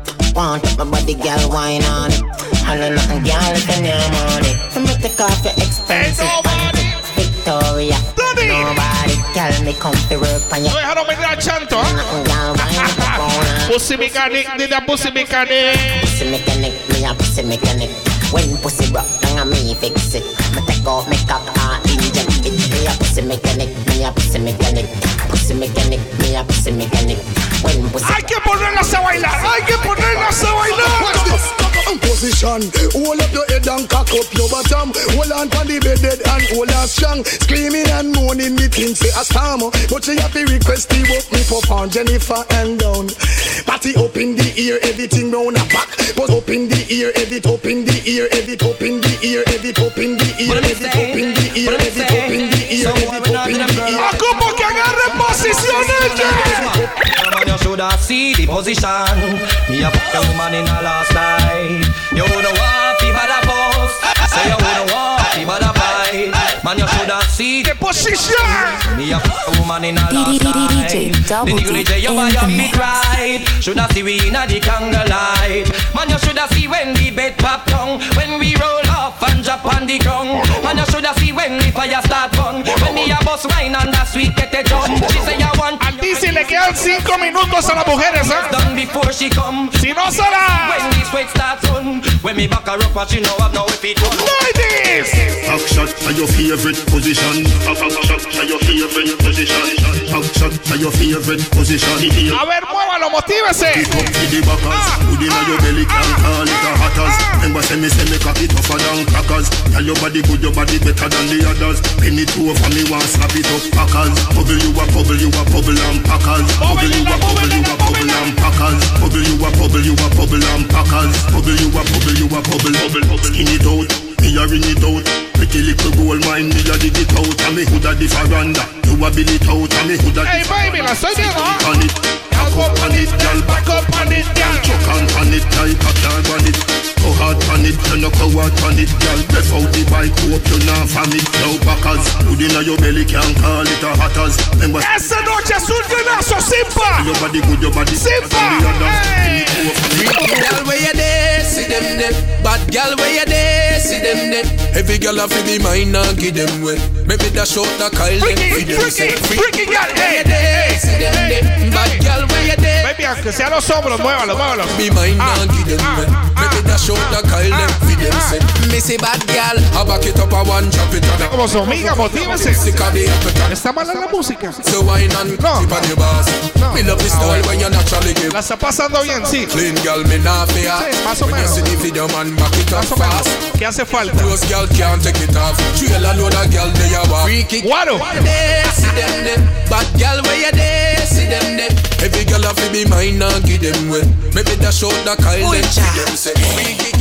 Want my body, girl, wine on it. Holla nothing, girl, if you name on it. So me take off your expensive panty. Victoria, nobody, girl, me come to work on you. Dejaron venir al chanto, ¿ah? Pussy mechanic, did a pussy mechanic. Pussy mechanic, me a pussy mechanic. When pussy rock, then I me fix it. Me take off me cock and inject it. Me a pussy mechanic, me a pussy mechanic. Pussy mechanic, me a pussy mechanic. When pussy Hay que ponerlas a bailar, hay que ponerlas a bailar. Position, hold up your head and cock up your bottom. Hold on for the bed dead and hold on strong. Screaming and moaning, me think say a storm. But she have to request the work me pop on Jennifer and down. Party up in the ear, everything round a back. But up in the ear, edit up in the ear, edit up in the ear, edit up in the ear, edit up in the ear, edit up in the ear, edit up in the ear. A como que agarre posiciones. Man, you should have see the position. Me a fuck a woman in a last night. You know what? Fi bad a boss. Say you wouldn't walk, but a fight. Man, you shoulda seen the position. Me a f- woman in a last night. The nigga you buy your feet right. Shoulda see we inna the candlelight. Man, you shoulda see when the bed pop down. When we roll off and drop on the ground. Man, you shoulda see when the fire start burn. When me a bust wine and that sweet get a jump. She say you want. Al DC le quedan 5 minutos a las mujeres, ¿eh? Done before she come. Si no se la. When the sweat starts run. When me back her up, but she know I've no if it run. Ladies. Back shot to your favorite position. Back shot to your favorite position. Back shot to your favorite position. A ver, muévalo, motívese. Pick up to the backers. Put in your belly, ah, can't call it a ah, hatters. Ah. Remember, say me, say me cock it tougher than crackers. Tell your body good, your body better than the others. Penny two over me, want slap it up, packers. Bubble you a bubble, you a bubble and packers. Bubble you a bubble, you a bubble and packers. Bubble you a bubble, you a bubble and packers. Bubble you a bubble, you a bubble, bubble, bubble. Skin it out, me a ring it out. Pretty little gold mine, me a dig it out. And me hood'a the veranda. You a bill it out, and me hood'a Hey, baby, la estoy viendo. on it. Back up on it, girl. Back up on it, girl. Chuck on on it, girl. Cock your on it. Go hard on it, you no go hard on it, girl. Breath out the bike, hope you not from it. Now backers, food inna your belly, can't call it a hatters. Remember, Esta noche es un llenazo, Simpa. your body good, your body Simpa. better than. Hey. Girl where you there, see them there. Bad girl where you see them. Every girl a fi be mine and give them way. Maybe dash out the Kyle them Freaky, fi them say. freaky, freaky girl. Where Hey, you there, hey, see them hey, there. Bad girl where you there. Baby, aunque sea los hombros, muévalo, muévalo. Be mine and give them way. Maybe dash out the Kyle them fi them say. Me say bad girl, I back it up a one, drop it on a Como su amiga, motívese. ¿Está mala la música? So wine and No. tip on your bars. No. Me love the Ah, style when you naturally give. La está pasando bien, sí. Clean girl, me not fear. Sí, más o When you menos. see the video, man, back it up fast. ¿Qué hace falta? Those girl can't take it off. Trail a load of girl they a walk. Freaky. Guaro. There, see them there. Bad girl where you there, see them there. Every girl have to be mine and give them way. Maybe dash out the Kyle Boy, them child. see them say.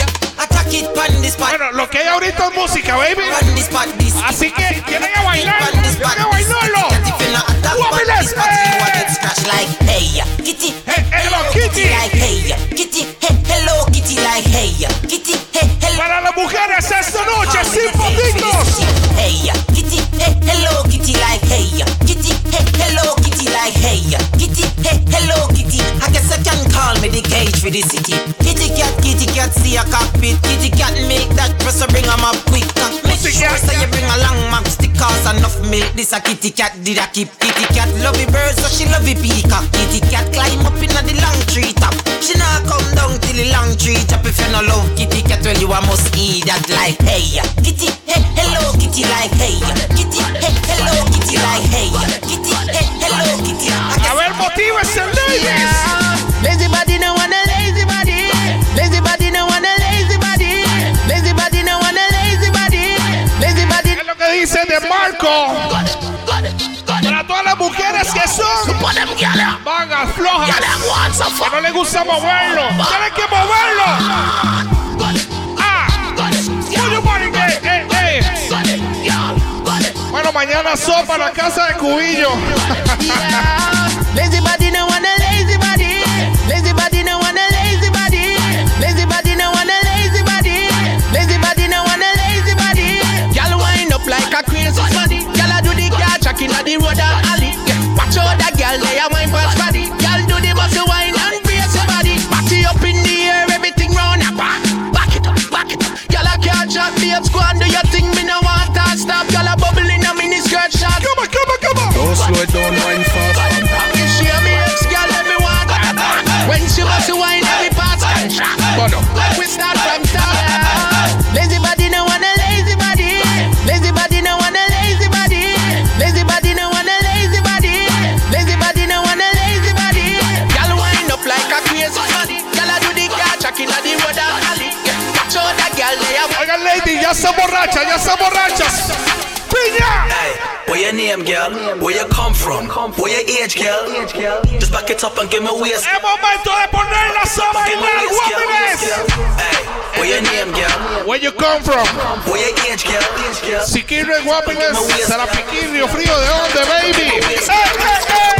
Attack it pan this spot. Bueno, lo que hay ahorita es música, baby. Pan this spot this. Así que tienen que bailar. Pan this Tienen spot que this. bailarlo. Cat if you not attack pan Guapiles, this spot, you a hey. get like hey kitty. Hey, hello, Kitty. like hey kitty. Hey, hello kitty like hey kitty. Hey, hello. Para las mujeres esta noche, sin poquitos. Hey, kitty, hey, hello, kitty, like hey, kitty, hey, hello, kitty, like hey, kitty, hey, hello, kitty. I guess I can call me the cage for the city. Kitty cat, kitty cat, see a cockpit. Kitty cat, make that press bring 'em up quick. Make sure say you bring a long map stickers enough milk. This a kitty cat did a keep. Kitty cat love birds, so she love peacock. Kitty cat climb up in the long tree top. She not come down till the long tree top. If you no love kitty cat, well you a must eat that like hey, kitty, hey, hello, kitty, like hey, kitty, hey, hello, kitty, like hey, kitty, hey. A ver, motívese, ladies. Lazy body no want a lazy body. Lazy body no want a lazy body. Lazy body no want a lazy body. Lazy body. Es lo que dice de Marco. Para todas las mujeres que son vagas, flojas, que no les gusta moverlo, tienen que moverlo. Bueno, mañana sopa la casa de Cubillo. Lazy body no want a lazy body. Lazy body no want a lazy body. Lazy body no want a lazy body. Lazy body no want a lazy body. Girl wind up like a crazy body. A do the car track inna the road and alley. Yeah, Watch out that girl they a wine past body. Girl do the muscle wine and brace your body. Body up in the air, everything round her back. It up, back it up. A can't chat, babes go and slow it down, wine fast. If she a me ex girl, let me want When she wants to wine, every part But no. We start from top. Lazy body no want a lazy body. Lazy body no want a lazy body. Lazy body no want a lazy body. Lazy body no want a lazy body. Girl wind up like a crazy body. Girl a do the car track inna the road alley. Watch out that girl they a Oigan, lady, ya están borrachas, ya están borrachas. Hey, where your name, girl? Where you come from? Where your age, girl? Just back it up and give me waist. Es momento de ponerlas a Give me bailar, waist, girl. Guapiles. Hey, where your name, girl? Where you come from? Where your age, girl? Siquirres y Guapiles, Sarapiquirrio, frío de dónde, baby. ¡Eh, eh, Just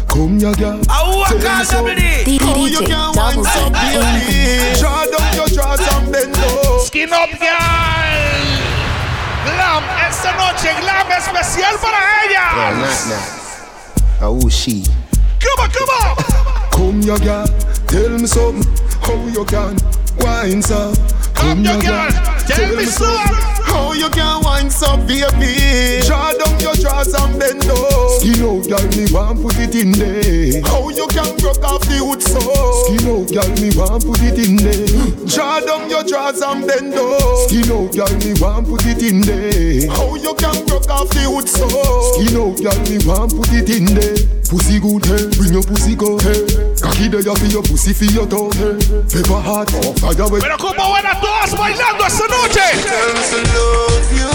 Come ya girl, Au, tell me acá, something. Dominic. How you can wine so, baby? Draw down your drawers and bend low. Skin up, girl. Glam, esta noche, glam especial para No, ella. not now. Oh, she. Come on, come on. Come ya girl, tell me something. How you can wine so? Come ya girl, tell me something. How you can wine so, baby? Draw down your drawers and bend low. Skin out, girl, me want put it in there. How you can broke off the wood so? Skin out, girl, me want put it in there. Draw down your drawers and bend low. Skin out, girl, me want put it in there. How you can broke off the wood so? Skin out, girl, me want put it in there. Pussy good, hey, bring your pussy go, hey. Cocky there for your pussy for your tongue, hey. Pepper hot, oh, fire with. Pero como van a todas bailando esta noche.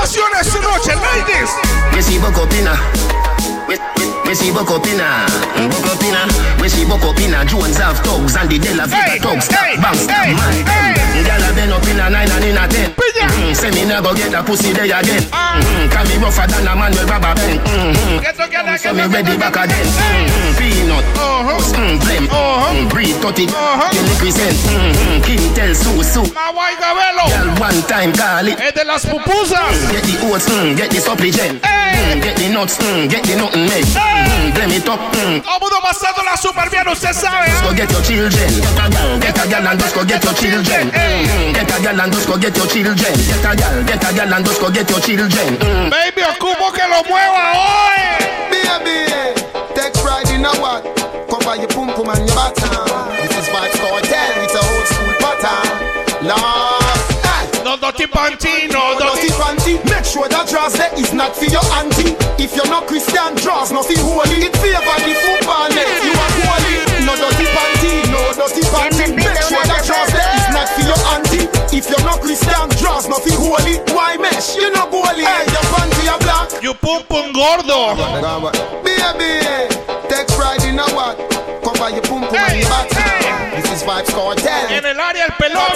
oraciones esta noche, ladies. We see Bocopina. We, we, we see Jones have thugs and the Della Vita hey, thugs. Hey, Bounce hey, man. Girl have been up in a nine and in a ten. Mm, say me never get a pussy day again. Ah. Mm-hmm. Uh. Mm, can be rougher than a man with rubber band. Mm, so me ready back again. Mm-hmm. Peanut. Uh-huh. Mm, blame. Uh-huh. Mm, breed 30. Uh-huh. Can represent. Mm, mm, King tell Susu. La Guay Gabelo. Girl one time call it. Es de las pupusas. Mm. Get the oats, mm, get the supplement. Mm, get the nuts, mm, get the nothing made. Mm, blem it up, mm. Todo mundo pasándola súper bien, usted sabe. Just go get your children. Get a girl and just go get your children. Mm, Get a girl and just go get your children. Get a girl, get a girl and just go get your children. Mm. Baby, ocupo que lo mueva hoy. Baby, take pride in a what? Cover your pum pum and your bottom. This is Vybz Kartel, it's a old school pattern. Lord, hey. No dirty panty, no dirty panty. Make sure that draws there is not for your auntie. If you're not Christian, draws nothing holy. It favor the football net. You are holy. No dirty panty, no dirty panty. Make sure that draws there is not for your auntie. If you're not Christian, draws nothing holy. Why mesh? You know goalie. Hey, your panty are black. You pum pum gordo. Baby, take pride in a what? Cover your pum pum and your bottom. This is Vybz Kartel. En el área el pelón.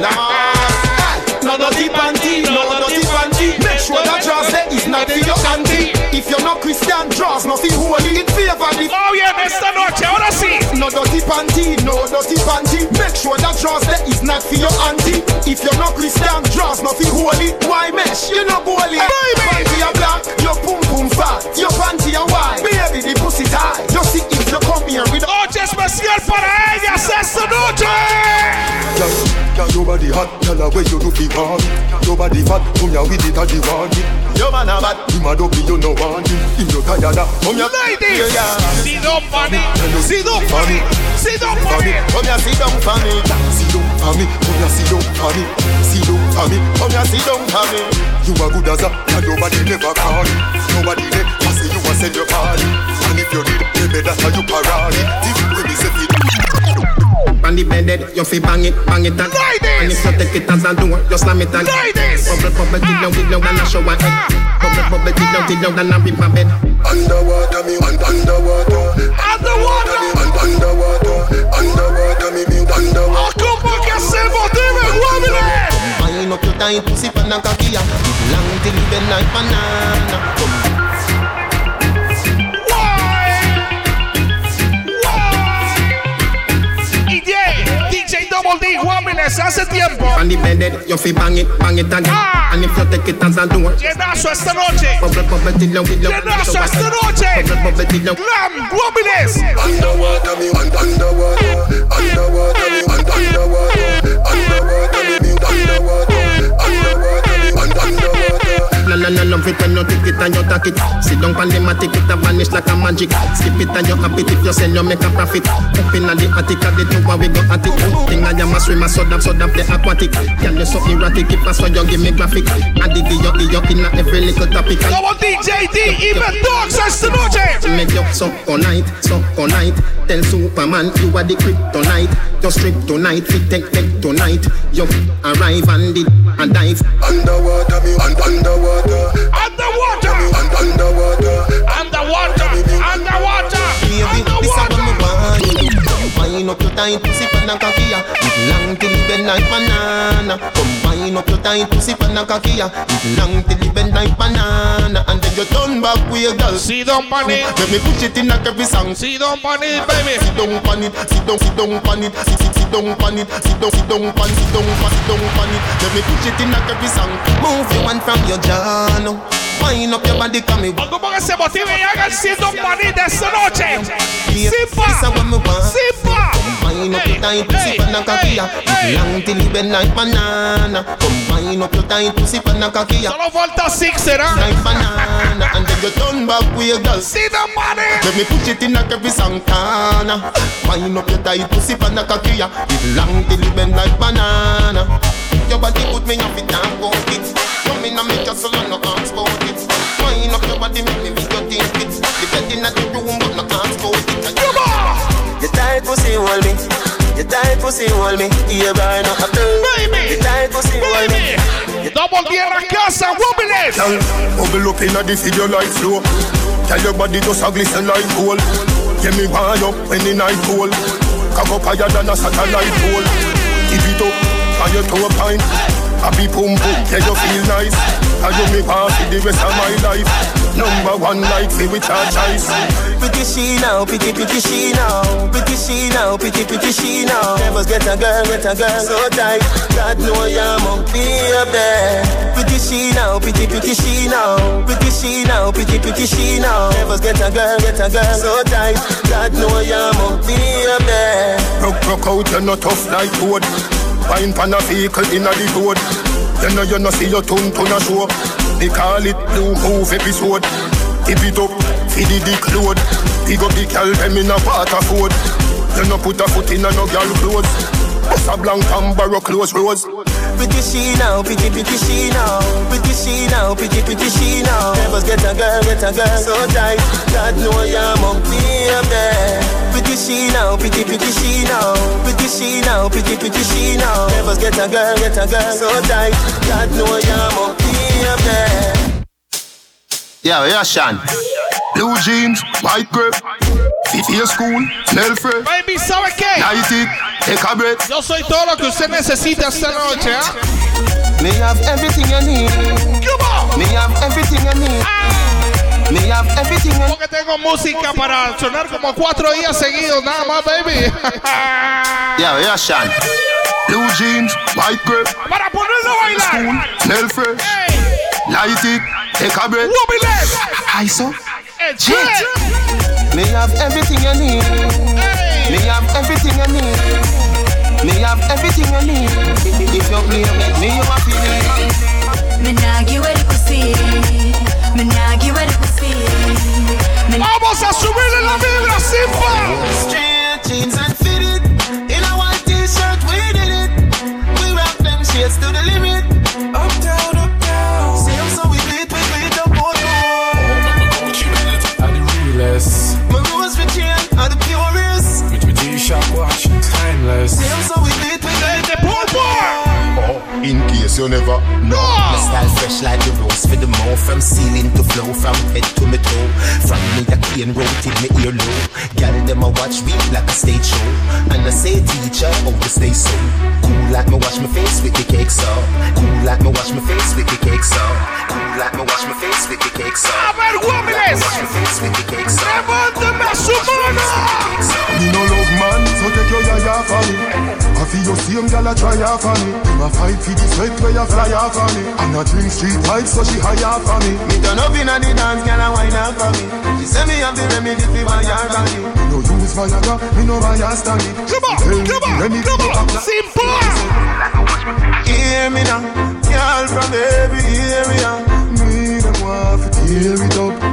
Lord, no dirty panty, no dirty panty. Make sure that draws there is not for your auntie. If you're not Christian, draws nothing holy. It favor the. Oh yeah, esta noche, ahora sí. No dirty panty, no dirty panty. Make sure that draws there is not for your auntie. If you're not Christian, draws nothing holy. Why mesh? You know goalie. Baby, panty are black, your pum pum fat, your panty are white. Baby, the pussy tight. You see if you come here with. Noche especial para ellas esta noche. Girl, girl, your body hot, girl, where you do fi want it. Your body fat, come here with it and you want it. Your man a bad, him a dopey, you no want it. Him no tired of, come here. Ladies, Yeah, yeah. sit down for me, sit down for me, sit down for me. Come here, sit down for me. Sit down for me. Come here, sit down for me. Sit down for me. Come here, sit down for me. You are good as a, and nobody never call it. Nobody there, I say you a send your party. And if you did, baby, that's how you parody. This when me say fit. On the bed, dead, you fi bang it, bang it and And if you take it as a door, you slam it and Bubble, bubble, dig down, dig down, and a head Bubble, bubble, dig down, dig down, and a rip my bed Underwater me, un- underwater. Underwater. Un- underwater. Underwater me, me underwater. Ocupo que se motive, jóvenes. Wind up your tight pussy pan and cocky ya. Long till you bend like banana. Y double D, one hace tiempo. Fanny Bennett, yo fui bang it, bang it again. Ah. And if you take it as a door. Llenazo esta noche. Pobre, pobre, tilo, tilo, Llenazo esta noche. Pobre, pobre, tilo. Glam, one. Underwater, me, underwater. Underwater, me, underwater. Underwater, me, underwater. Underwater, me, underwater and I love it when you take it and you take it. Sit down on the matic, it a vanish like a magic. Skip it and you happy if you sell, you make a profit. Up in the attic, at the tower we go at it. Thing I am a swimmer, so that so that play aquatic. Girl, you so erratic, if I saw you give me graphic. I dig you, you in every little topic. Como DJ D, even dogs esta noche. Make you so all night, so all night. Tell Superman you are the kryptonite. Just strip tonight, fit take take tonight. You arrive and did and dive. Underwater, me un- underwater. Underwater. Underwater. Underwater. Underwater. Baby, this what me want you. Wind up your tight pussy pan a cocky ya. Long till it bend like banana. Come wind up your tight pussy pan a cocky ya. Long till it bend like banana. And then you turn back with your girl. See down pan it. Let me push it in like every song. See down pan it, baby. Sit down pan it. Sit down, sit down pan it. Sit, sit, sit down pan it. Sit down, sit down pan, sit down pan, sit down pan it. Let me push it in like every song. Move your hand from your jaw. Wind up your body, come me. Como que se motive y hagan siendo panita esta noche. Simpa. a. Simpa. Wind up your tight pussy pan a cocky long till it bend like banana. Come wind up your tight pussy pan a ya. Solo falta six, ¿será? Like banana, and then you turn back with your girl. See the money. Let me put it in like every Santana. Wind up your tight pussy pan a cocky long till it bend like banana. Your body put me it and go it. Come in and make your soul no about it. Wind up your body make me feel your think it. The bed in the room but no ask about it. Come on. Your tight pussy hold me. Your tight pussy hold me. Yeah, burn up a Baby. Your tight pussy hold me. Baby. Double D en la casa, Wobbly. Girl, bubble up inna the video like flow. Tell your body just a glisten like gold. Yeah, me want you when the night cold. Cock up higher than a satellite pole. Keep it up, and you toe pine. Happy pum pum, yeah you feel nice. And you me want for the rest of my life. Number one like me with our choice. Pretty she now, pretty pretty she now, pretty she now, pretty pretty she now. Never get a girl, get a girl so tight. God know ya must be up there. Pretty she now, pretty pretty she now, pretty she now, pretty pretty she now. Never get a girl, get a girl so tight. God know ya must be up there. Rock rock out, you're not tough like wood. Wine pan a vehicle inna the road. You know you no see your tune to a show. They call it blue move episode. Keep it up, feed the dick load. Pick up the gal them in a waterford. You no put a foot in a no gal clothes. Bust a blank and borrow close rose. Pretty she now, pretty pretty she now, pretty she now, pretty pretty she now. Never get a girl, get a girl so tight. God know be up there. Pretty she now, pretty pretty she now, pretty she now, pretty pretty she now. Never get a girl, get a girl so tight. God know be up there. Yeah, yeah, Shan. Blue jeans, white grip. Fifty school, smell fresh. Baby, ¿sabe qué? Light it, take a breath. Yo soy todo lo que usted necesita esta noche, ¿ah? Me have everything you need. Come on. Me have everything you need. Me have everything you Porque tengo música para sonar como cuatro días seguidos, nada más, baby. Yeah, yeah, Shan. Blue jeans, white grip. para ponerlo a bailar. School, smell fresh. Light it, take a breath. Wobbly. Hi, so. It's Shit. it. Me have everything you need. Me have everything you need. Me have everything you need. If you play with me, you a feel it. Me nah give away the pussy. Me nah give away the pussy. Me Vamos a you never know. My style fresh like the rose for the mouth From ceiling to flow, from head to my toe From me a clean road till me ear low Girl them a watch me like a stage show And I say teacher, how to stay so Cool like me wash my face with the cake so Cool like me wash my face with the cake so Cool like me wash my face with the cake so A ver, Wobbly. Wash my face with the cake so Levántame su mano. Me no love man, so take your yaya for me. I feel your same gal a try off on me. Them a fight for the sweat where you fly off on me. And a drink street pipe so she high off on me. Me turn up inna the dance, girl a wine up for me She say me have the remedy for my yard body No use Viagra, me no buy a stand it. Come on, come on, come on. Simpa. Hear me now, girl from baby, hear me now Me no want to tear it up.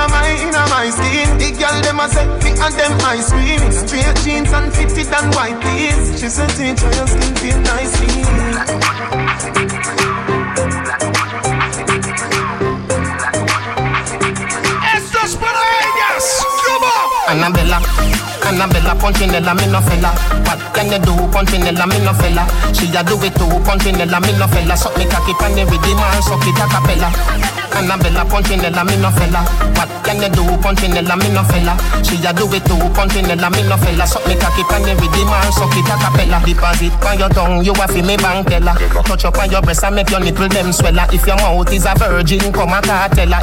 Inna my, inna my skin. The girl dem a say me and them ice cream. Straight jeans and fitted and white tees She said teacher your skin feel nice. Esto es para ellas. Annabella, Annabella Punchinella, me no fella. What can you do, Punchinella, me no fella? She a do it too, Punchinella, me no fella. Suck me cocky pan the rhythm and suck it a cappella. Annabella Punchinella, me no fella. What can you do, Punchinella, me no fella? She a do it too, Punchinella, me no fella. Suck me cocky pan the rhythm and suck it a cappella. Deposit on your tongue, you a fi me bank teller. Touch up on your breast and make your nipple them swella. If your mouth is a virgin, come a cartella.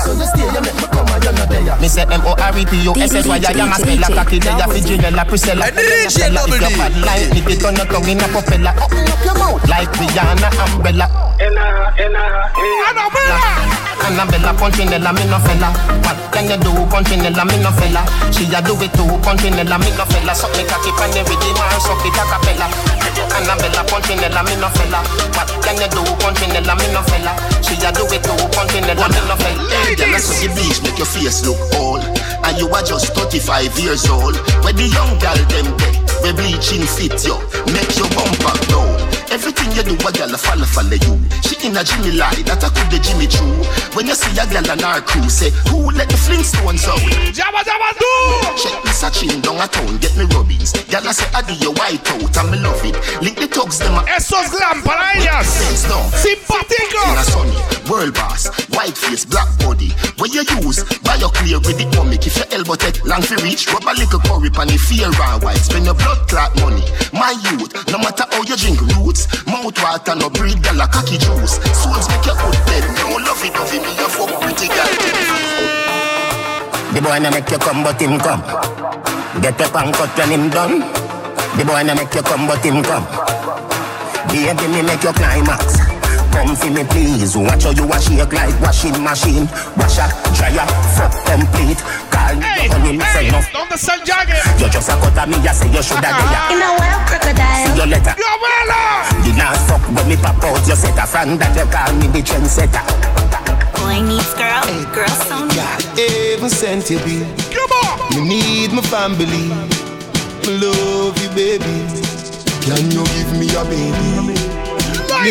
So you stay, you make me come and you're not there. Me say M O R E P U S S Y I am a speller. Cocky there, you fi Janella, Priscilla. DJ Double If D. your bad line, nip it on your tongue in a propeller. Open up your mouth like Rihanna Umbrella. Annabella Punchinella, me no fella. What can you do, Punchinella, me no fella? She a do it too, Punchinella, me no fella. Suck me cocky pan the rhythm and suck it a cappella. Annabella Punchinella, me no fella. What can you do, Punchinella, me no fella? She a do it too, Punchinella, me no fella. Hey, girl, that's the bleach make your face look old. And you are just 35 years old. When the young girl them get, we bleaching fit you, make your bumper down. Everything you do, a girl a follow follow you. She in a Jimmy lie, that I could the Jimmy true. When you see a girl and our crew, say who let the Flintstones out? Jabba Jabba do. Check me searching down a town, get me rubbings. Girl I say I do your white out, and me love it. Link the thugs them. Eso es glam para ellas. Simpático. In a sunny, world boss, white face, black body. Where you use, buy your clear with the comic. If your elbow take long for reach, rub a little curry pan the fear and white. Spend your blood clot money. My youth, no matter how you drink roots, mouth water no breed, girl a cocky juice. Souls make your foot dead. No love it, me a fuck pretty girl. The boy no make you come, but him come. Get up and cut when him done. The boy no make you come, but him come. Baby, me make you climax. Come for me, please. Watch how you a shake like washing machine. Wash a dryer, fuck complete. Call me Hey, your honey, me say hey, no. ¿dónde está el jacket? You just a cut of me, you say you shoulda there. In a well, crocodile. See your letter. Yo, abuela. The last fuck when me pop out, you set a friend that you call me the trendsetter. Boy needs girl, hey, girl sound. Heaven sent you be. Come on. Me need my family. Me love you, baby. Can you give me a baby?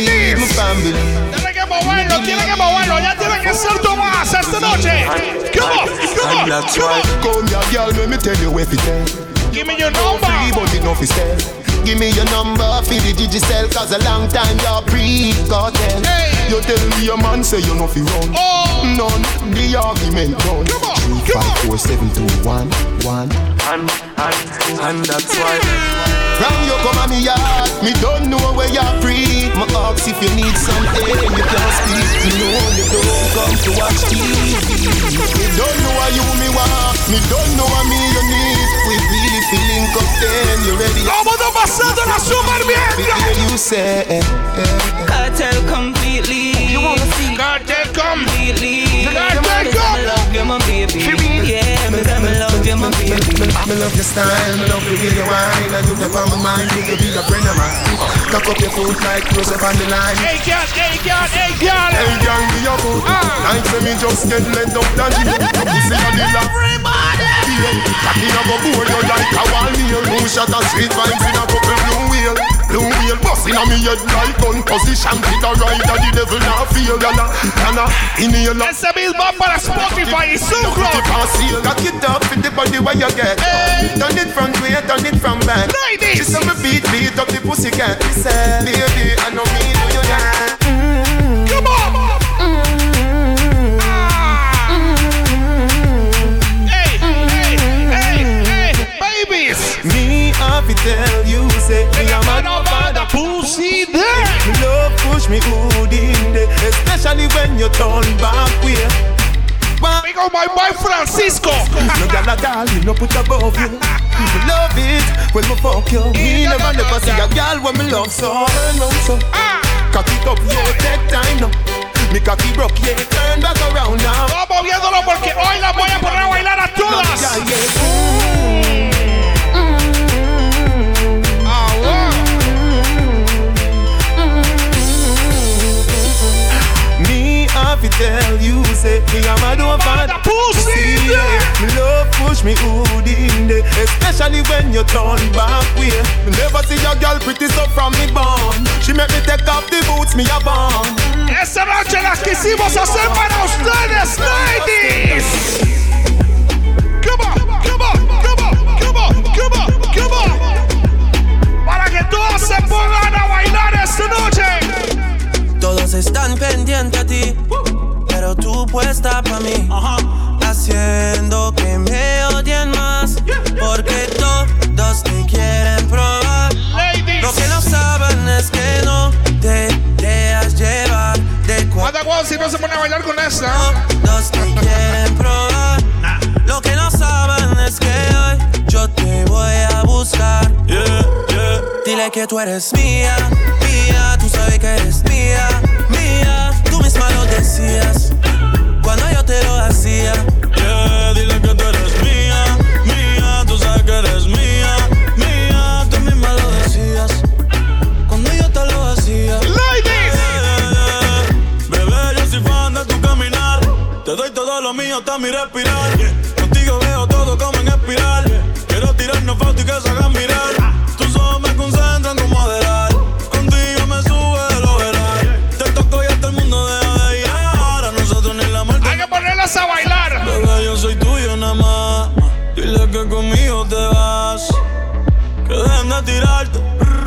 Need. Tiene que moverlo, tiene que moverlo. Ya tiene que ser Tomás esta noche. Come on, come on, come on. Come here, girl, let me tell you where fi tell. Give me your No number. free, but enough is sell. Give me your number for the Digicel Cause a long time you're pre-cartel Hey. You tell me your man say you know fi run Oh. None, the argument done Come on, Three, come five, on. four, seven, two, one, one And, and, and that's why. From you come at me yard Me don't know where you're free My ask if you need something You can't speak You know you don't come to watch TV Me don't know what you me want Me don't know what me you need We really feeling up then You ready? ¿Cómo está pasando la super bien? Hear you say eh, eh. Kartel completely. You wanna see Kartel come? Completely. Kartel Me come? love you, my baby. Yeah, me me love you, my baby. Me love your style, me love the way you whine. And you keep on my mind, you be a friend of mine. Cock up your foot like Joseph on the line. Hey, girl, hey, girl, hey, girl. Hey, gang, be your foot Like say me just get let up down you Your pussy on the lap Cocky a go board you like a wall nail Two shot of sweet vibes in a couple blue wheel Blue wheel bust in me head like gun position. With a rider, the devil not feel Yana, yana, inhale Ese mismo para Spotify y SoundCloud. Cock it up with the body where you get. Turn it front way, turn it from back. Ladies. She say me beat, beat up the pussy cat. She say, baby, I know me do you that Come on. Ah. Hey, hey, hey, hey, babies. Me have to tell you, say Me a man no over the pussy there. Me love push me good in there Especially when you turn back way Big on my boy Francisco. No gal a doll, me no put above you Me love it when me fuck you Me never never see a gal when me love so Turn round so Cock it up, yeah, take time now Me cocky broke, yeah, turn back around now Vamos viéndolo porque hoy la voy a poner a bailar a todas. Yeah, yeah. Me a mad over the pussy. Yeah. Me love push me hood in there, especially when you turn back way. Me never see a girl pretty so from me born. She make me take off the boots me a born. Esta noche las quisimos hacer para ustedes, ladies. Come on, come on, come on, come on, come on, come on. Para que todos se pongan a bailar esta noche. Están pendientes a ti, pero tú puesta para mí. Haciendo que me odien más, porque todos te quieren probar. Lo que no saben es que no te dejas llevar de guau si no se pone a bailar con esta. Todos te quieren probar. Lo que no saben es que hoy yo te voy a buscar. Dile que tú eres mía, mía, tú sabes que eres mía, mía. Tú misma lo decías cuando yo te lo hacía. Yeah, dile que tú eres mía, mía, tú sabes que eres mía, mía, tú misma lo decías cuando yo te lo hacía. Ladies, bebé, yo soy fan de tu caminar, te doy todo lo mío hasta mi respirar. Contigo veo todo como en espiral. Quiero tirarnos fotos y que se hagan mirar.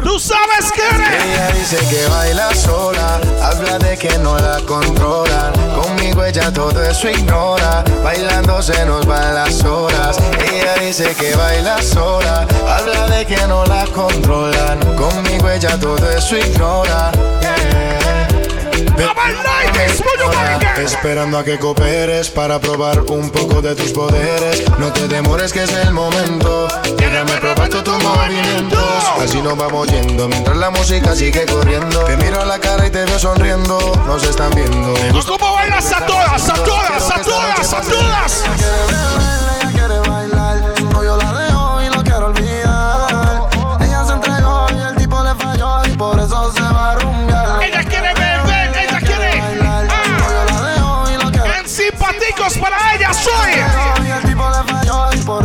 Tú sabes que eres. Ella dice que baila sola, habla de que no la controlan. Conmigo ella todo eso ignora, bailando se nos van las horas. Ella dice que baila sola, habla de que no la controlan. Conmigo ella todo eso ignora. Esperando a que cooperes para probar un poco de tus poderes. No te demores que es el momento. Déjame probar todos tus movimientos. Así nos vamos yendo mientras la música sigue corriendo. Te miro a la cara y te veo sonriendo. Nos están viendo. Gusta ¿Cómo bailas a todas, a todas, a todas, a todas? Ella quiere bailar, su novio para ella soy. Por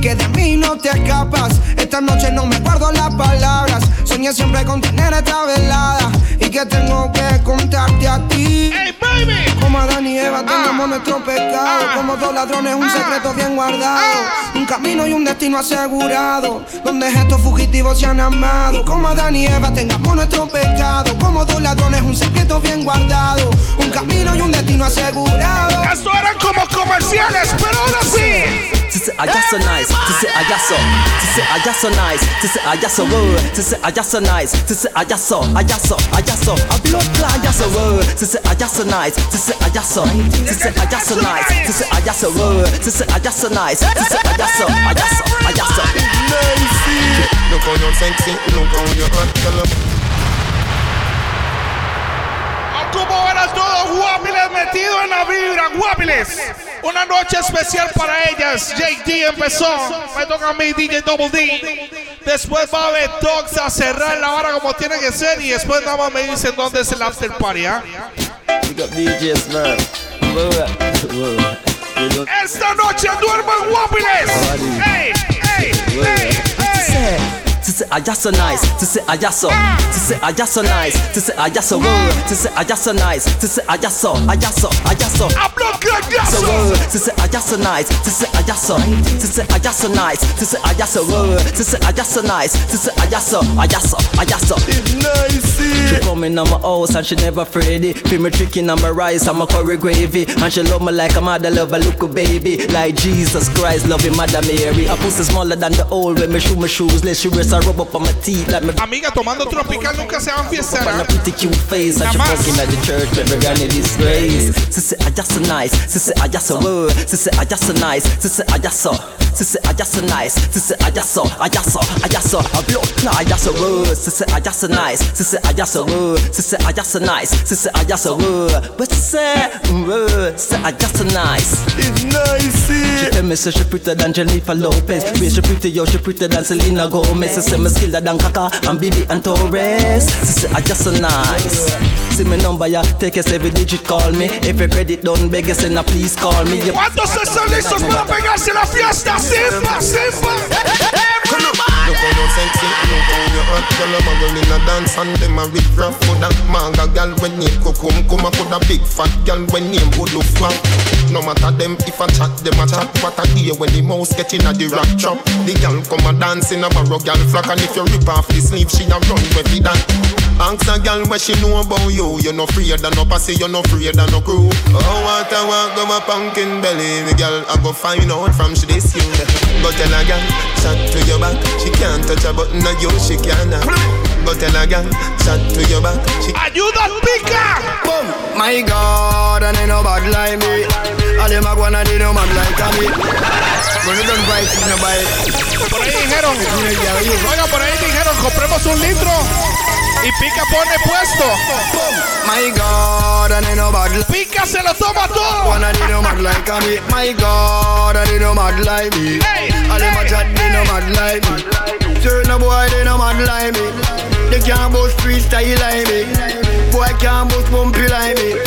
Que de mí no te escapas. Esta noche no me guardo las palabras. Soñé siempre con tener esta velada. Y que tengo que contarte a ti. Como Adán y Eva tengamos nuestro pecado. Como dos ladrones, un secreto bien guardado. Un camino y un destino asegurado. Donde estos fugitivos se han amado. Como Adán y Eva tengamos nuestro pecado. Como dos ladrones, un secreto bien guardado. Un camino y un destino asegurado. Esto eran como comerciales, pero ahora sí. I just so nice. To say I just so. To say I just so nice. To say I just so word. To say I just so nice. To say I just so. I just so. I just so. A blood I just so word. To say I just so nice. To say I just so. To say I just so nice. To say I just so word. To say I just so nice. To say I just so. I just so. I just so. Look how you're sexy, look how you're hot, girl. A todos guapiles metidos en la vibra? Guapiles. Una noche especial para ellas. JD empezó. Me toca a mí, DJ Double D. Después va a Dogs a cerrar la hora como tiene que ser. Y después nada más me dicen dónde es el after party. ¿ah? Esta noche duermen guapiles. ¡Ey! ¡Ey! ¡Ey! Say I just so nice, to say I just so, to say I just so nice, to say I just so word, to say I just so nice, to say I just so, I just so, I just so. I'm not good, so word, to say I just so nice, to say I just so, to say I just so nice, to say I just so word, to say I just so nice, to say I just so, I just so, I just so. Nice. She coming on my house and she never afraid it. Feel me tricking on my rice, I'm a curry gravy, and she love me like a mother love a little baby, like Jesus Christ loving Mother Mary. A pussy smaller than the old when me shoe my shoes, let she rest her rub up on my teeth like me. Amiga, tomando tropical nunca se van a fiestar. On a pretty cute face, and she fucking at the church, every granny disgrace. Sissy, I just so nice. Sissy, I just so word. Sissy, I just so nice. Sissy, I just so. Sissy, I just so nice. Sissy, I just so. I just so. I just so. A blood clot, I just so word. Sissy, I just so nice. Sissy, I just so word. Sissy, I just so nice. Sissy, I just so word. But sissy, word. Mm, uh, sissy, I just so nice. It's nice. Tell me say she prettier than Jennifer Lopez. Wait, she pretty, yo, she prettier than Selena Gomez. She say me skiller than Kaka and Bibi and Torres. Say I just so nice. See me number, ya take a seven digit, call me. If your credit done, beg you, say a please call me. You ¿Cuántos están listos para pegarse la fiesta? Simba, Simba. Look how you sexy, look how you hot Girl, a girl in a dance and them a rip rap For that manga girl when name come um, Come a could a big fat girl when name flat No matter them if I chat, them a chat. What a day when the mouse get in a the rock trap. The girl come a dance in a barrow girl flock. And if you rip off the sleeve, she a run with it that. Ask a girl what she know about you. You no afraid of no pussy, you no afraid of no crew. Oh, what I want, go my pumpkin belly. The girl, I go find out from she this you. Go tell a girl, chat to your back. She can't touch a button of you, she can't Go tell a girl, chat to your back she ¡Ayuda, pica! Boom. My God, and ain't no bad like me. All them a go and they no mad like me. When you don't buy, you no buy. Por ahí dijeron, oiga, por ahí dijeron, compremos un litro y pica pone puesto. My God, and ain't no bad like Pica se lo toma todo. One of they no mad like me. My God, and they no mad like me. All them a chat, they no mad like me. Certain boy, they no mad like me. They can't boast freestyle like me. Boy can't boast bumpy like me.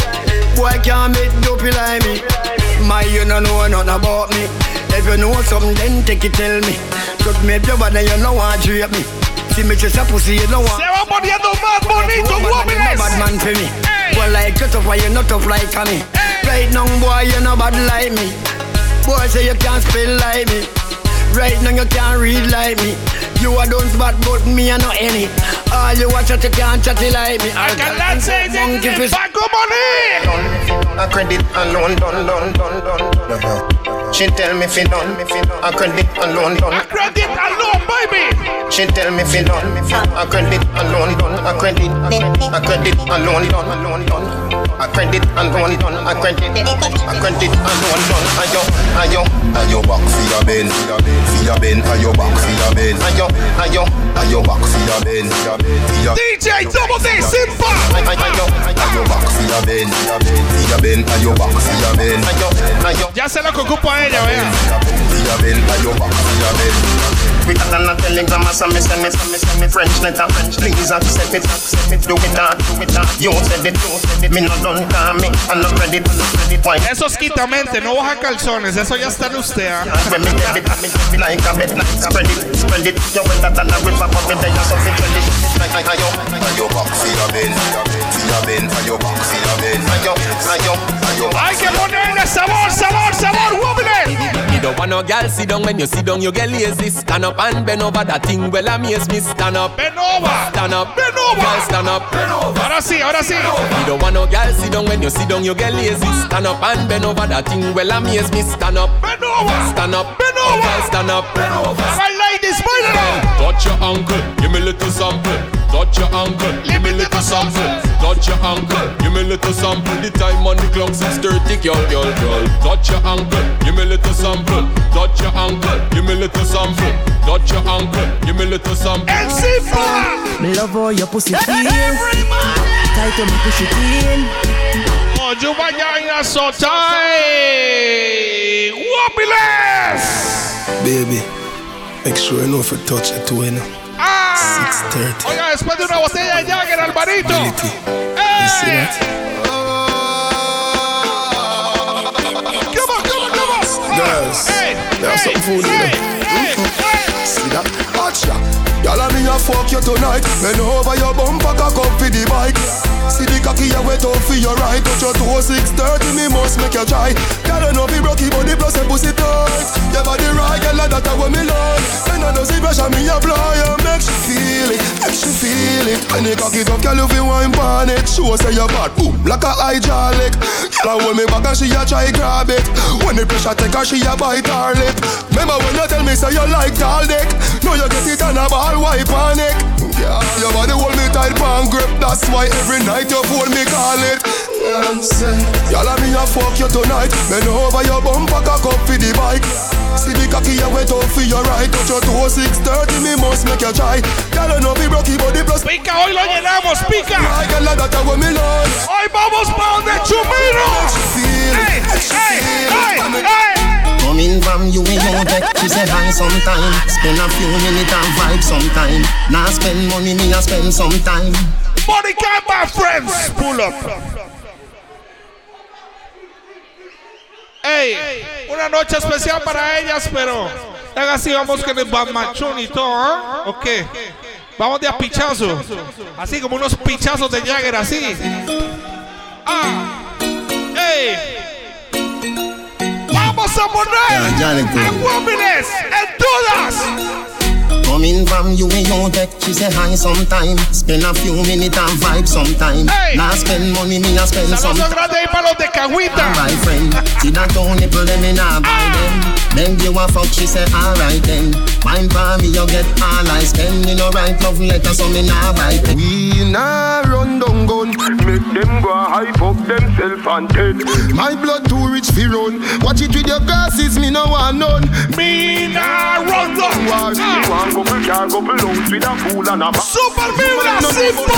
Boy can't make dopey like me. My, you no know nothing about me. If you know something, then take it, tell me. Cause maybe your body, you know want drape me. See me just a pussy, you know want. Say what Se va poniendo más bonito, guapiles. bad man for me. Boy like you tough, why you not tough like me? Right now, boy, you no bad like me. Boy say you can't spell like me. Right now you can't read like me. You are don't bad, but me I know any. All you watch out, you can't chat like me. I can say monkey fish. Bago money. A credit alone, done, done, done, done. She tell me fi done, a credit alone, done. A credit alone, baby. She tell me fi done, a credit alone, done. A credit, a credit alone, done, alone, done. Credit alone, done. A credit, a credit alone, done. Ayo, ayo, Ayo back for your ben, for your ben, ayo back for your ben, ayo, ayo, ayo back for your ben, DJ Double D, Simba. ayo, ayo back for your ben, for your ben, ayo back for your ben, ayo, ayo. Ya sé lo que ocupa ella, vea. For your ben, ayo back for your ben. We got on telegram, so me send me, send me, send me French letter. Please accept it, accept it. Do it not, do it not. You said it, you said it. Me no done call me, I'm not ready, I'm not ready. Why? Eso es quitamente, no baja calzones, eso ya está en usted. ¿ah? It, it it, it. Your your your Hay que ponerle sabor, sabor, sabor, wobbly. don't want no girl sit down when you sit down, you get lazy. Stand up and bend over that thing. Well, amaze me. Stand up, bend over, stand up, bend over. Girl, stand up, bend over. Ahora sí, ahora sí. You don't want no girl sit down when you sit down, you get lazy. Stand up and bend over that thing. Well, amaze me. Stand up, bend over, stand up, bend over. Girl, stand up, bend over. Right, ladies, bend over. Touch your ankle, give me a little sample. Touch your ankle, give me a little sample. Touch your ankle, give me a little sample. The time on the clock 6:30, girl, girl, girl. Touch your ankle, give me a little sample. Touch your ankle, give me a little sample. Touch your ankle, give me a little sample. And simple. Me love how your pussy feel. Tight to me push it in. Oh, you vaya so tight. Wobbulous. Baby, make sure you know if you touch it too, you know. Ah. 6.30. Oiga, después de una botella de Jagger, Alvarito. Ability. Hey. You see that? Come on, come on, come on. Girls, Hey, they have hey, something hey, hey, hey. See that? Watch ya. Y'all me a fuck you tonight. Bend over your bumper, cock up for the bike. See the cocky you wet up for your right. Touch your toe, 630, me must make you try. Girl, you know be rocky body plus a pussy tight. Your body right, girl, that what me like. Then I know see pressure me apply and make she feel it, make she feel it. When you cock it up, girl, you feel wine pan it. Show say your bad boom like a hydraulic. Girl, I hold me back and she a try grab it. When the pressure take her, she a bite her lip. Remember when you tell me say you like tall dick? Now you get it on a ball wipe on it. Yeah, your body hold me tight pan grip. That's why every night you phone me call it. Y'all me a fuck you tonight. Bend over your bumper, cock up for the bike. See the cocky you wet up for your right. Touch your toe, 630, me must make you try. Y'all know be broke body plus. Pica, hoy lo llenamos, pica. Right, girl, that what me love. Hoy vamos pa' donde Chumiro. Feel it, hey, feel hey, it. hey. Coming from you deck, she say hi sometime. Spend a few minutes vibe sometime. Now spend money, me spend sometime. Money can't buy friends. Pull up. Ey, una noche especial para ellas, pero así, vamos con el bamachón y todo, ¿ah? Vamos de a pichazo. Así como unos pichazos de Jagger, así. Ah. Ey. Vamos a poner Ya, ya le a cuento. Wobbulous en todas. Coming from you in your deck, she say hi sometime. Spend a few minutes and vibe sometime. Hey. Now spend money, me a spend Saludos sometime. grandes ahí para los de Cahuita. Alright friend, see that don't nipple them in a buy ah! them. Then you a fuck, she say alright then. Mine for me, you get all I spend. Me no write love letter, so me nah write them. We nah run down gun Make them go hype up themself and dead My blood too rich fi run Watch it with your glasses, me no want none Me nah run down War, me want couple car, couple house with a pool and a ba- Super Vibra Simple.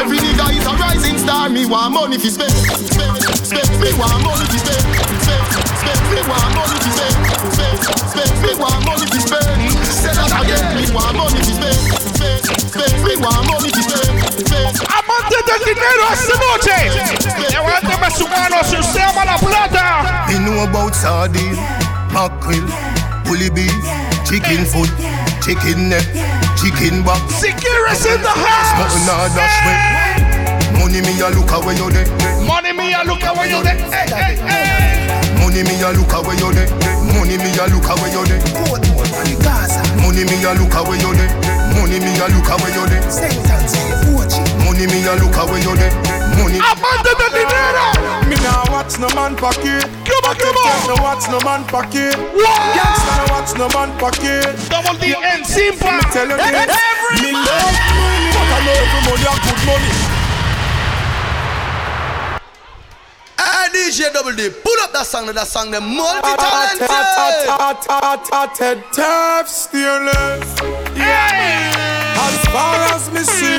Every nigga is a rising star Me want money fi spend. Spend, spend, me want money fi spend. Spend, spend, me want money fi spend. Spend, spend, me want money fi spend. Say that again, me want money fi spend. Spend, spend, me want money fi spend. Spend, Amantes del dinero esta noche. Levánteme su mano si usted ama la plata. Me know about sardine, mackerel, bully beef, chicken foot, chicken neck, chicken back. Securus in the house. Nothing nah dash way. Money me a look away you there. Money me a look away you there. Hey, hey, hey. Money me a look away you there. Money me a look away you there. Money me a look away you there. Money me a look away you there. Money me a look away you there. Money. Amantes del dinero. Me nah watch no man pocket. Come on, come on. No watch no man pocket. What? Gangsta no watch no man pocket. Double D and Simple. Me tell you this. Me love money, but I know every money a good money. Ah, DJ Double D, pull up that song, that song, the multi-talented. Ted Turf Steelers. As far as me see,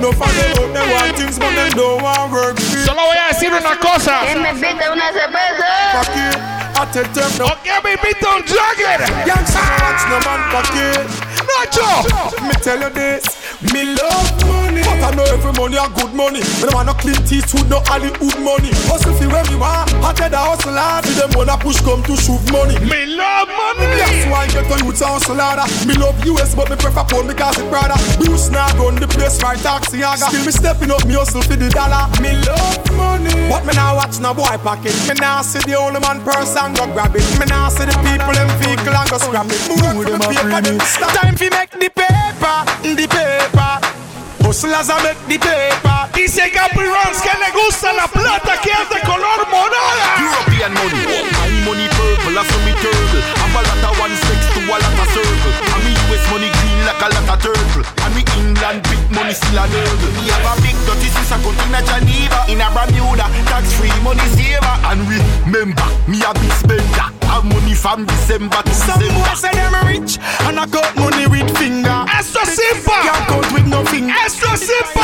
no for them out they want things, but them don't want work. Solo voy a decir una cosa. me invita una cerveza. A Ted Turf no. ¿O que me invita un Jagger? Youngster no watch no man pocket. Nacho. Me tell you this, me love money, but I know every money a good money. Me no want no clean teeth with no Hollywood money. Hustle fi where me want, I tell the hustle hard. See them wanna push come to shoot money. Me love money. That's why I get to youths a hustle harder. Me love US, but me prefer pound because it brother. Bruce now run the place right taxi aga. Still me stepping up, me hustle for the dollar. Me love money, but me now watch no boy pocket. Me nah see the only man person go grab it. Me nah see the people in vehicle and go scrap it. Move them paper. Time fi make the paper, the paper. Dice Gabri Rons que le gusta la plata que es de color morada. European money, money purple, a of one six to a. like a lot of turtle. I'm England big money still a nurgle. Me have a big dirty sister cut in a Geneva, in a Bermuda, tax free money saver. And remember, me a big spender. Have money from December to Some December. boys say them rich and I cut money with finger. Esto es simple. Can't count with no finger. Esto es simple.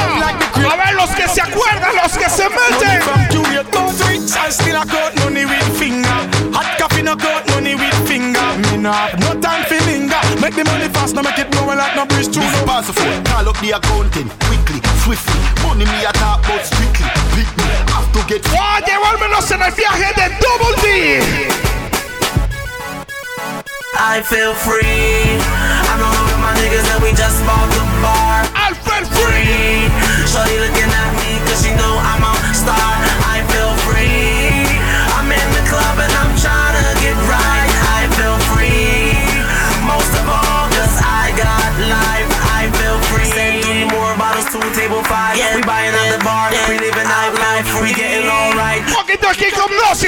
A ver los que se acuerdan, los que se Money meten. from Juliet, both rich and still I cut money with finger. Hot coffee no cut money with finger. Me no have no time for linger. Make the money fast, no make it blow like no bridge through no Responsible, call up the accountant quickly, swiftly. Money me a talk about strictly. Pick me, have to get Oye, vuélvenos en el viaje de Double D. I feel free. I'm rolling with my niggas and we just bought the bar. I feel free. Shorty looking at me cause she know I'm a star.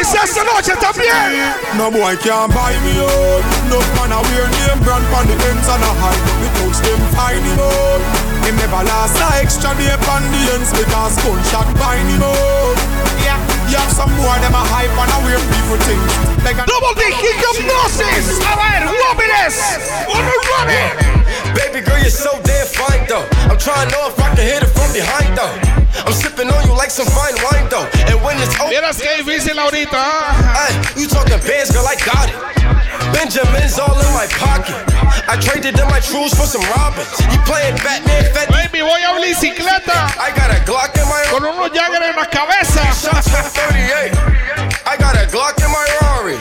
Con Gnosis esta noche también. No boy can't buy me out. No man a wear name brand on the ends and a hide. Me touch them find him out. Him never last a extra day on the ends because gunshot bind him out. Yeah, you have some more them a hype and a weird people think. Like a Double D, kick up Gnosis. A ver, Wobbles. Uno running. Baby girl, you're so damn fine though. I'm trying to know if I can hit it from behind though. I'm sipping on you like some fine wine though. And when it's over, Vieras que difícil ahorita. ¿ah? Ay, you talking bands, girl, I got it. Benjamin's all in my pocket. I traded in my trues for some robins. You playing Batman, Fat Baby, voy a bicicleta. I got a Glock in my Con unos Jagger en la cabeza. shots from 38. I got a Glock in my Rari.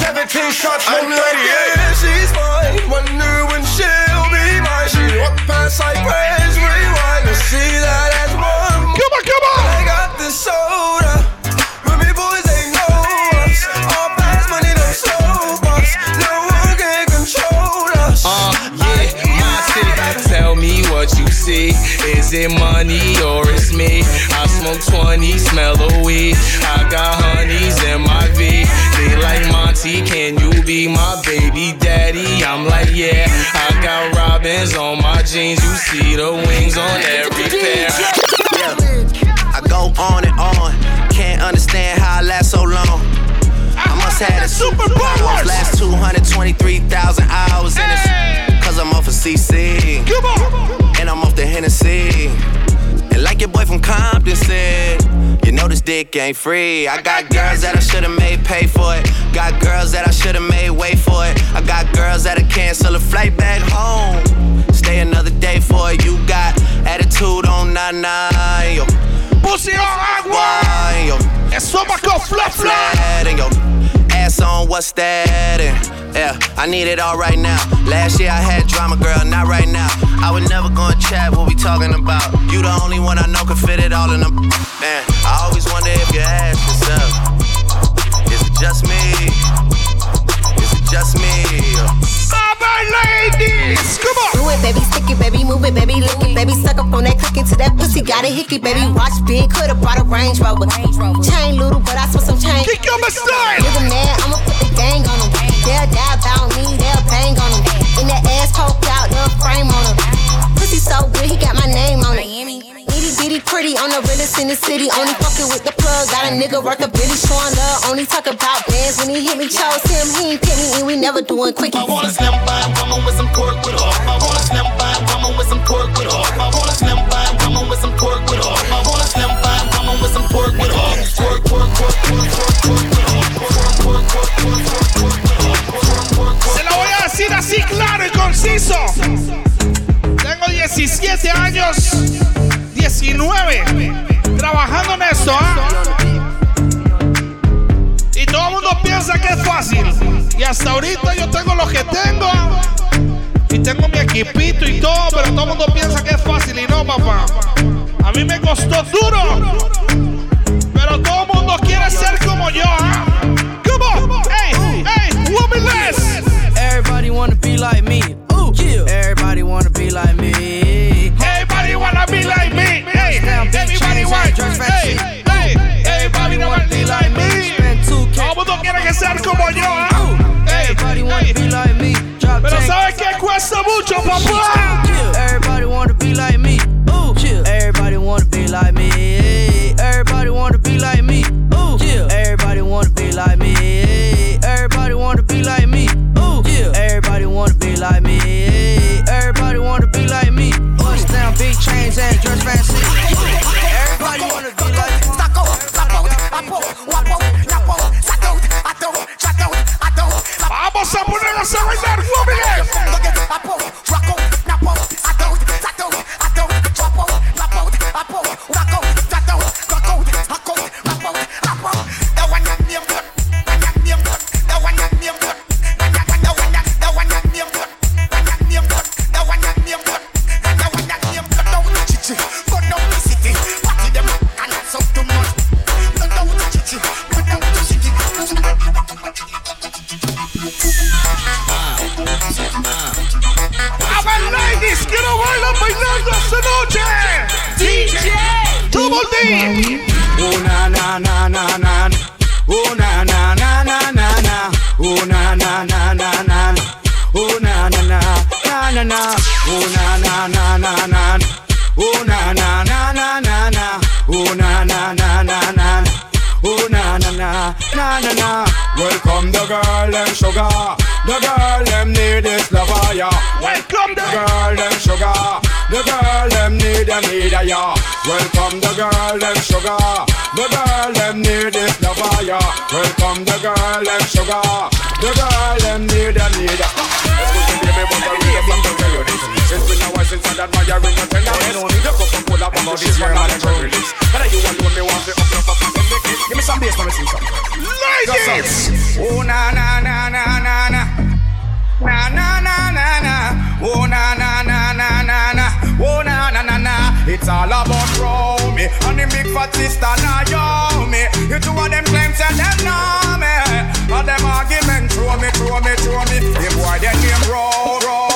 17 shots from 38. Yeah, she's mine. Wonder when she'll be mine. She walk past like praise rewind to see that. Come on. I got the soda. Remy boys ain't know us. All fast money, no slow bucks. No one can control us. Uh, yeah, my city. Tell me what you see. Is it money or it's me? I smoke 20, smell the weed. I got honeys in my V. They like Monty, can you be my baby daddy? I'm like, yeah. I got robins on my jeans. You see the wings on every pair. I go on and on. Can't understand how I last so long. I must have the superpowers. Last 223,000 hours in this. Cause I'm off of CC. And I'm off the Hennessy. And like your boy from Compton said, you know this dick ain't free. I got girls that I should've made pay for it. Got girls that I should've made wait for it. I got girls that'll cancel a flight back home. Stay another day for it. You got attitude on 99. Yo. Pussy on agua. Yo. Estómago flop flop. Flat and yo. Ass on what's that? And yeah, I need it all right now. Last year I had drama, girl, not right now. I would never go and chat what we talking about. You the only one I know can fit it all in them. Man, I always wonder if you ask yourself, is it just me? Got a hickey, baby, watch big, coulda brought a Range Rover. Chain little, but I spent some change. Kick up my style. Nigga mad, I'ma put the gang on him. They'll die about me, they'll bang on him. In that ass poke out, little frame on him. Pussy so good, he got my name on it. Itty bitty pretty on the realest in the city. Only fucking with the plug. Got a nigga worth a billy showing love. Only talk about bands when he hit me. Chose him, he ain't pick me, and we never doing quickies. I wanna slim by woman with some pork with off. I wanna slim by woman with some pork with off. I wanna slim by woman Se la voy a decir así claro y conciso. Tengo 17 años, 19, trabajando en esto. ¿ah? Y todo el mundo piensa que es fácil. Y hasta ahorita yo tengo lo que tengo. Y tengo mi equipito y todo, pero todo el mundo piensa que es fácil y no, papá. A mí me costó duro. Pero todo el mundo quiere ser como yo, ¿eh? Come on, hey, hey, woman less. Everybody wanna be like me. Ooh, yeah. Everybody wanna be like me. Everybody wanna be like me. Hey, everybody want. Hey, hey, everybody wanna be like me. Todo el mundo quiere que ser como yo, ¿eh? Everybody wanna be like me. cuesta mucho, papá. Everybody wanna be like me. Ooh, chill. Everybody wanna be like me. Everybody wanna be like me. Ooh, chill. Everybody wanna be like me. Everybody wanna be like me. Ooh, chill. Everybody wanna be like me. Everybody wanna be like me. Bust down big chains and dress fancy. boss up, we're gonna say right now, sugar. The girl them need a need a ya. Welcome the girl them sugar. The girl them need this lover ya. Welcome the girl them sugar. The girl them need a need a. Excuse me, baby, but I really have to tell you this. It's been a while since I admire in your tenderness. Your cup of cola, but this is one of the release. But you alone, me want to up your fucking make it. Give me some bass, let me sing some. Ladies! Oh na na na na na na. Na na na na na. Oh na na na na na na. Oh na na na na. It's all about Romy and the big fat sister Naomi. You two of them claims that them know me. All them argument throw me, throw me, throw me. The boy they name roll, roll,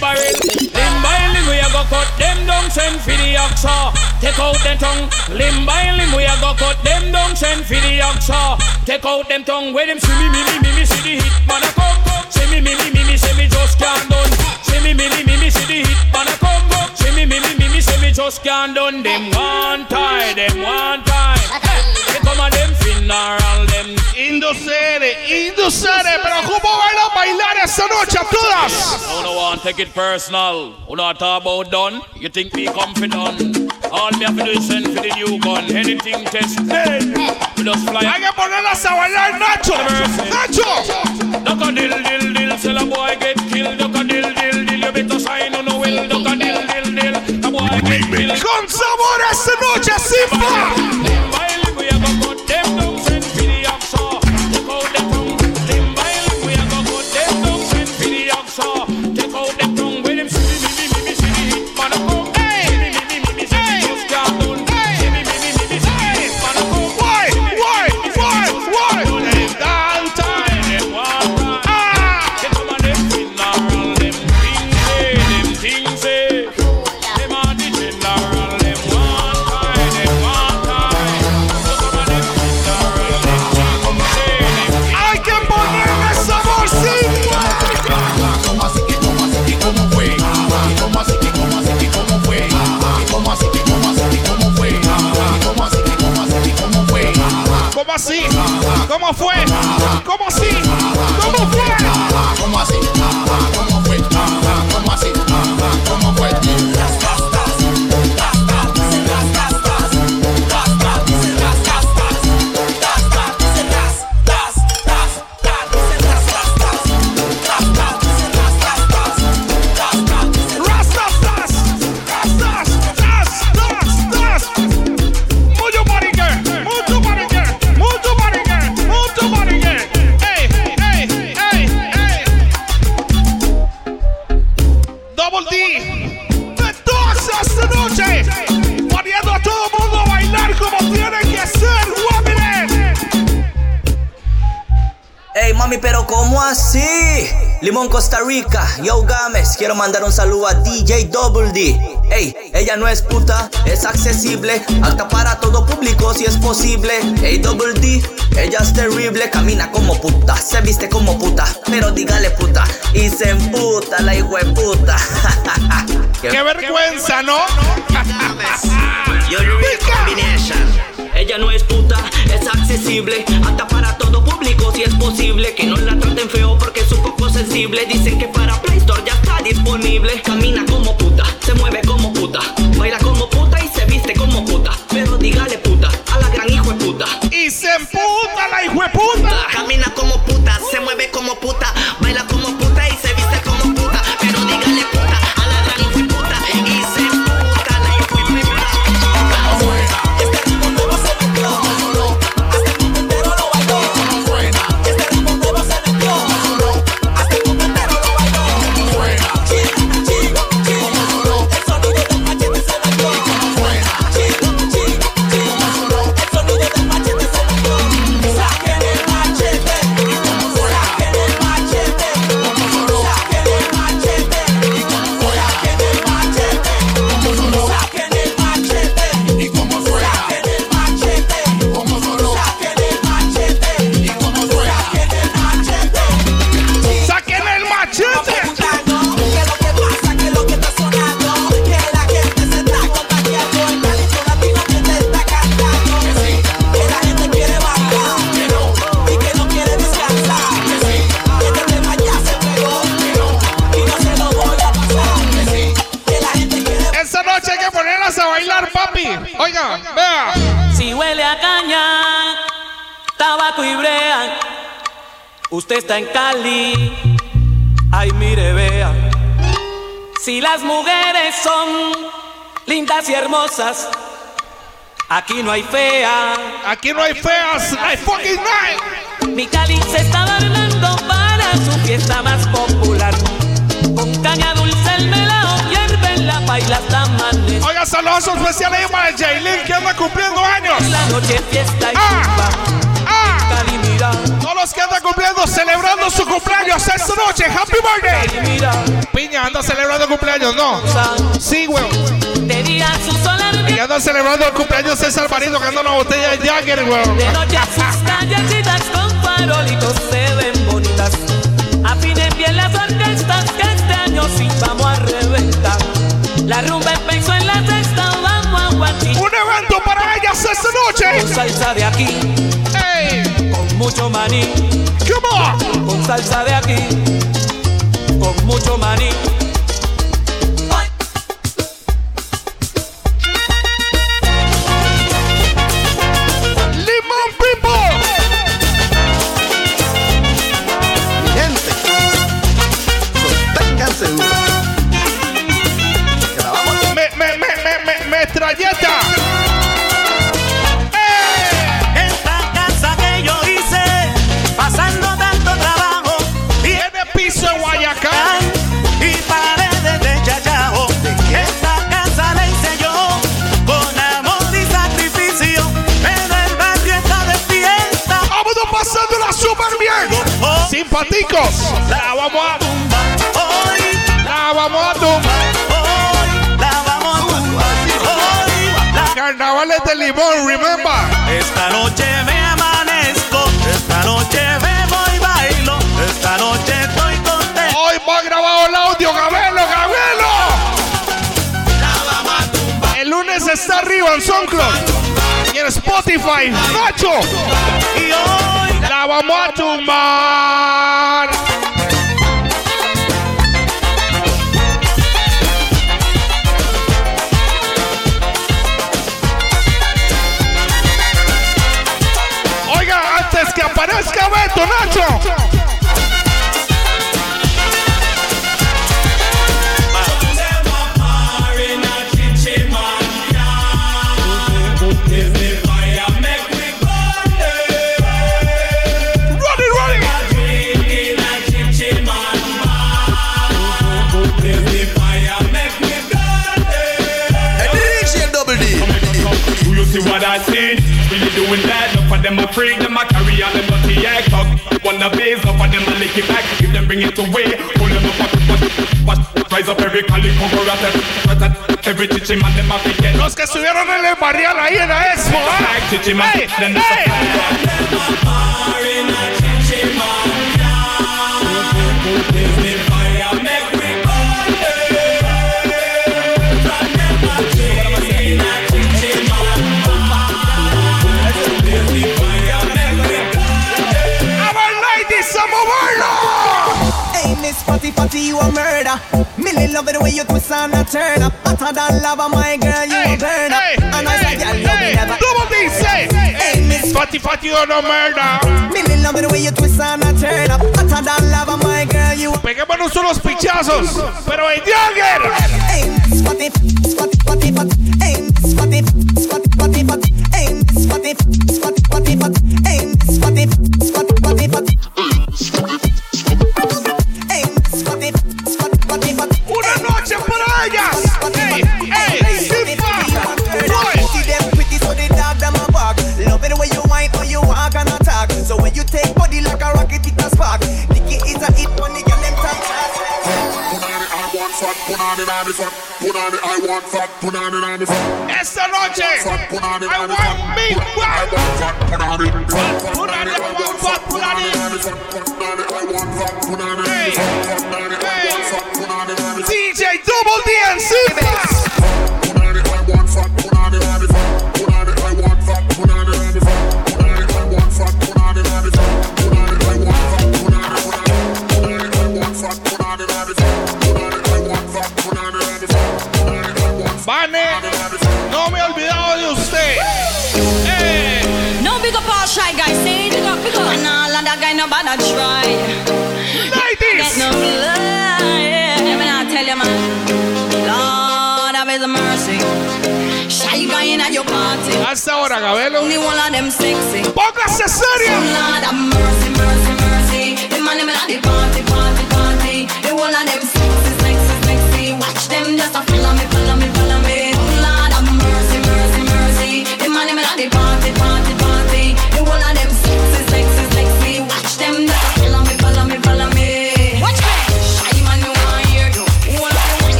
barrel. Limb by limb, we a go cut them down, send for the oxa. Take out the tongue. Limb by limb, we a go cut them down, send for the oxa. Take out them tongue. When them see me, me, me, me, me, see the hit man a come. See me, me, me, me, me, see me just can't done. See me, me, me, me, me, see the hit man a come. See me, me, me, me, me, see me just can't done. Them one time, them one time. Hey, come on, them funeral, them. Indocere, indocere, pero ¿cómo van a bailar esta noche a todas? I don't want to take it personal. Who not talk about done? You think me confident? All me have to do is send for the new gun. Anything tested. We just fly. Hay que ponerlas a bailar, Nacho. Nacho. Duck a dill dill dill, sell a boy get killed. Duck a dill dill dill, you better sign on no will. Duck a dill dill dill, a boy get killed. Con sabor esta noche, Simba. Fue? Limón Costa Rica, Yo Gámez, quiero mandar un saludo a DJ Double D. Ey, ella no es puta, es accesible, alta para todo público si es posible. Ey, Double D, ella es terrible, camina como puta, se viste como puta, pero dígale puta, y se emputa la hijo de puta. Qué vergüenza, ¿no? Ella no es puta, es accesible, hasta para todo público si es posible. Que no la traten feo porque poco sensible. Dicen que para Play Store ya está disponible. Camina como puta, se mueve como puta, baila usted está en Cali. Ay, mire, vea. Si las mujeres son lindas y hermosas, aquí no hay fea. Aquí no hay feas. Hay fucking night. Mi Cali se está adornando para su fiesta más popular. Con caña dulce el melao hierve la baila tamanes. Oiga, saludos especiales para Jaylin que anda cumpliendo años. La noche fiesta y ah. Todos los que andan cumpliendo, celebrando su cumpleaños esta noche. Happy birthday. Piña, anda celebrando cumpleaños, ¿no? Sí, güey. Y anda celebrando el cumpleaños César Marino que anda una botella de Jagger, güey. De noche sus callecitas con farolitos se ven bonitas. Afinen bien las orquestas que este año sí vamos a reventar. La rumba empezó en la sexta, vamos a guachín. Un evento para ellas esta noche. Salsa de aquí. Mucho maní. Come on. Con salsa de aquí. Con mucho maní. Simpaticos. La vamos a Hoy La vamos a tumbar. Hoy la vamos a tumbar. Hoy la Carnavales de Limón, remember. Esta noche me amanezco, esta noche bebo y bailo, esta noche estoy contento. Hoy va grabado el audio, Gabelo, Gabelo. El lunes está arriba en SoundCloud Spotify. Nacho. Y hoy La vamos a tumbar. Oiga, antes que aparezca Beto, Nacho. See what I see? Really doing that? Enough of them a freak, them a carry on them dirty act talk. Wanna base, enough of them a lick it back. If them bring it away, pull them up, rise up every calico, cover at every, every teaching man, them a forget. Los que estuvieron en el barrial ahí en la expo. ¿ah? Teaching man, Hey, then hey. A moverlo. Hey, Miss Fatty Fatty, you a murder. Millie love it the way you twist and a turn up. Hotter than lava, my girl, you a burn up. And I said, girl, love me never. Double D, say. Hey, Miss Fatty Fatty, you're no murder. Millie love it the way you twist and a turn up. Hotter than lava, my girl, you a Peguémonos unos pichazos, pero en Jagger. Hey, Miss Fatty, Fatty.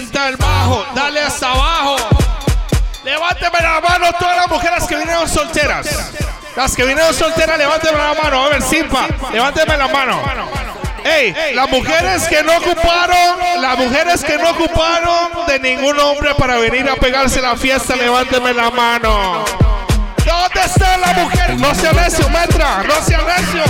Sienta el bajo, dale hasta abajo. Levánteme la mano todas las mujeres que vinieron solteras. Las que vinieron solteras, levánteme la mano. A ver, Simpa, levánteme la mano. Ey, las mujeres que no ocuparon, las mujeres que no ocuparon de ningún hombre para venir a pegarse la fiesta, levánteme la mano. ¿Dónde está la mujer? No sea necio, metra, no sea necio.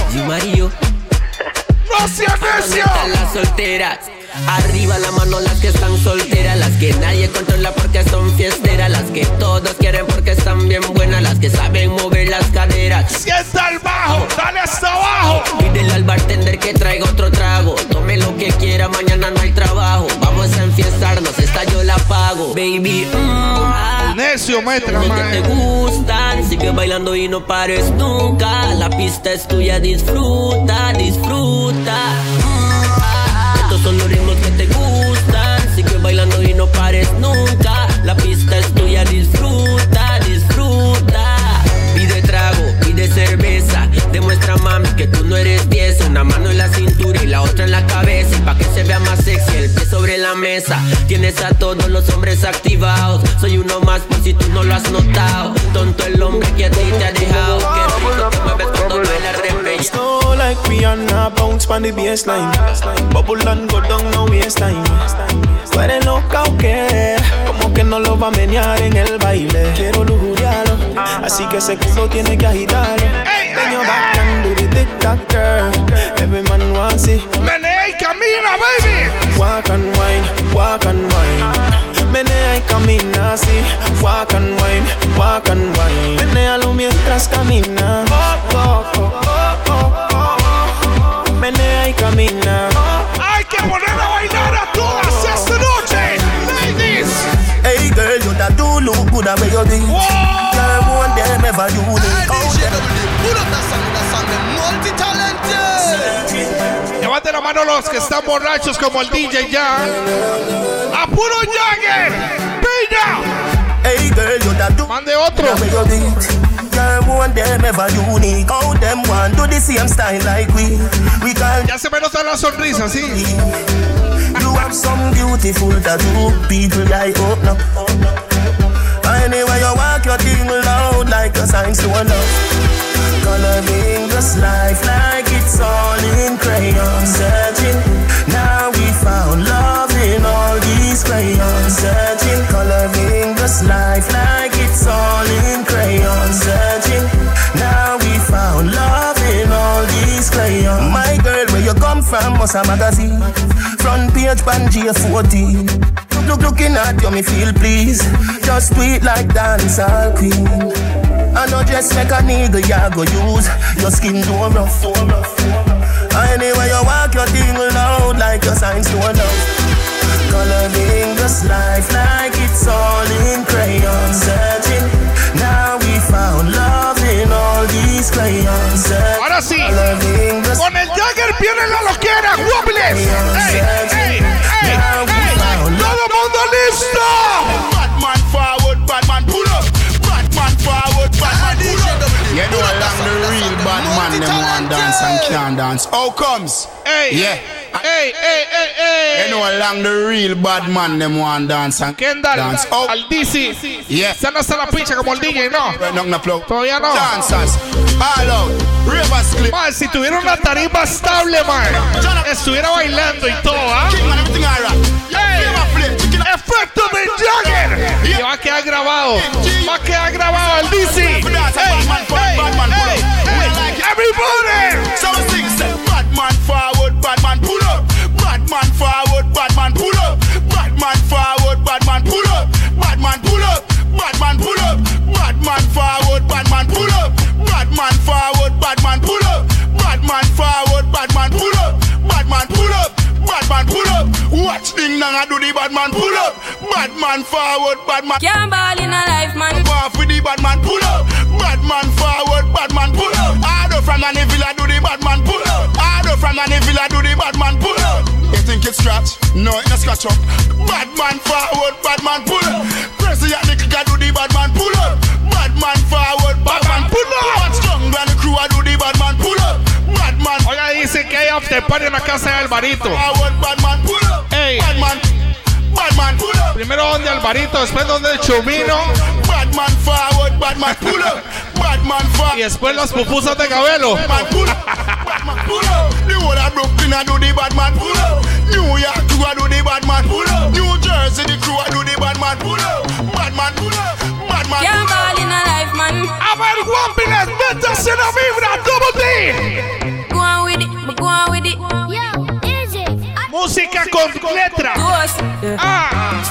No sea necio. las solteras? Arriba la mano las que están solteras, las que nadie controla porque son fiesteras, las que todos quieren porque están bien buenas, las que saben mover las caderas. Sienta el bajo, dale hasta abajo. Pídele al bartender que traiga otro trago. Tome lo que quiera, mañana no hay trabajo. Vamos a enfiestarnos, esta yo la pago. Baby, mm, ah. Necio, Los que te gustan, sigue bailando y no pares nunca. La pista es tuya, disfruta, disfruta. Mm, ah. Estos son los ritmos bailando y no pares nunca. La pista es tuya, disfruta, disfruta. Pide trago, pide cerveza. Demuestra mami que tú no eres 10. Una mano en la cintura y la otra en la cabeza. Y pa' que se vea más sexy, el pie sobre la mesa. Tienes a todos los hombres activados. Soy uno más por si tú no lo has notado. Tonto el hombre que a ti te ha dejado. Qué rico te mueves cuando bailas repella. Slow like Rihanna, bounce pon the baseline. Bubble and go down, no waste time. Tú eres loca o qué? Como que no lo va a menear en el baile. Quiero lujuriarlo, así que ese culo tiene que agitarlo. Then you back and do the tick tock girl. Every man wants it. Mene camina, ah, baby. Walk and wine, walk and wine. Mene ay camina ah, see. walk and wine, walk and wine. Menealo mientras camina. Oh, oh, oh, oh, oh, oh. Menea y camina. Ah. Hay que poner a bailar a todas esta noche, ladies. Hey girl, you that do look good at where you think. Girl, one day never you think it. Girl, won't them ever unique. How them want do the same style like we. We can. Ya se me nota la sonrisa, sí. You have some beautiful tattoo. People like open up. Anyway, you walk your thing loud like a sign to a love. Coloring this life like it's all in crayon. Searching, now we found love in all these crayons. Searching, coloring this life like it's all in crayon. Searching, now we found love in all these crayons. My girl, where you come from? Must a magazine. Front page, Pangea 14. Look, looking at you, me feel please. Just tweet like dancehall queen. I know just make a nigga ya go use. Your skin too rough. Anyway, you walk your thing loud like your signs to a love. Coloring this life like it's all in crayon. Searching, now we found love in all these crayons. Searching, Ahora sí. coloring this Con el Jagger viene la loquera. ¡Guapiles! ¡Ey, ey, ey, ey! ¡Todo mundo listo! Batman forward, Batman You know along the real bad man them want dance and can't dance. How comes? Hey, yeah. Hey, hey, hey, hey. You know along the real bad man them want dance and Kendall, dance. Oh, al DC. Yeah. Esa no está la pincha como el DJ, ¿no? no, no, plug. Todavía no. Dancers. All out. Rivers clip. Man, si tuviera una tarifa estable, man, estuviera bailando y todo, ¿ah? Ey, Efecto de Jagger. Y va a quedar grabado. Va a quedar grabado el DC. Batman forward, Batman. Can't ball in a life, man. Off with the Batman pull up. Batman forward, Batman pull up. Harder from the villa do the Batman pull up. Harder from the villa do the Batman pull up. You think it's scratch? No, it's not scratch up. Batman forward, Batman pull up. Press the the kicker do the Batman pull up. Batman forward, Batman pull up. Watch Jungle and the crew I do the Batman pull up. Batman. Oiga, dice que hay after party en la casa de Alvarito. Forward, Batman pull up. Ey. Batman. Batman pull up. Primero donde Alvarito, después donde el Chumino Batman forward, Batman pull up. Batman forward. y después las pupusas de Cabelo. Batman pull up. Batman pull up. The whole of Brooklyn I do the Batman pull up. New York crew I do the Batman pull up. New Jersey the crew I do the Batman pull up. Batman pull up. Batman Can't pull up. ball in a life, man. Vibra, double D. Go on with it, go on with it. Música con letra. Force, yeah. Ah,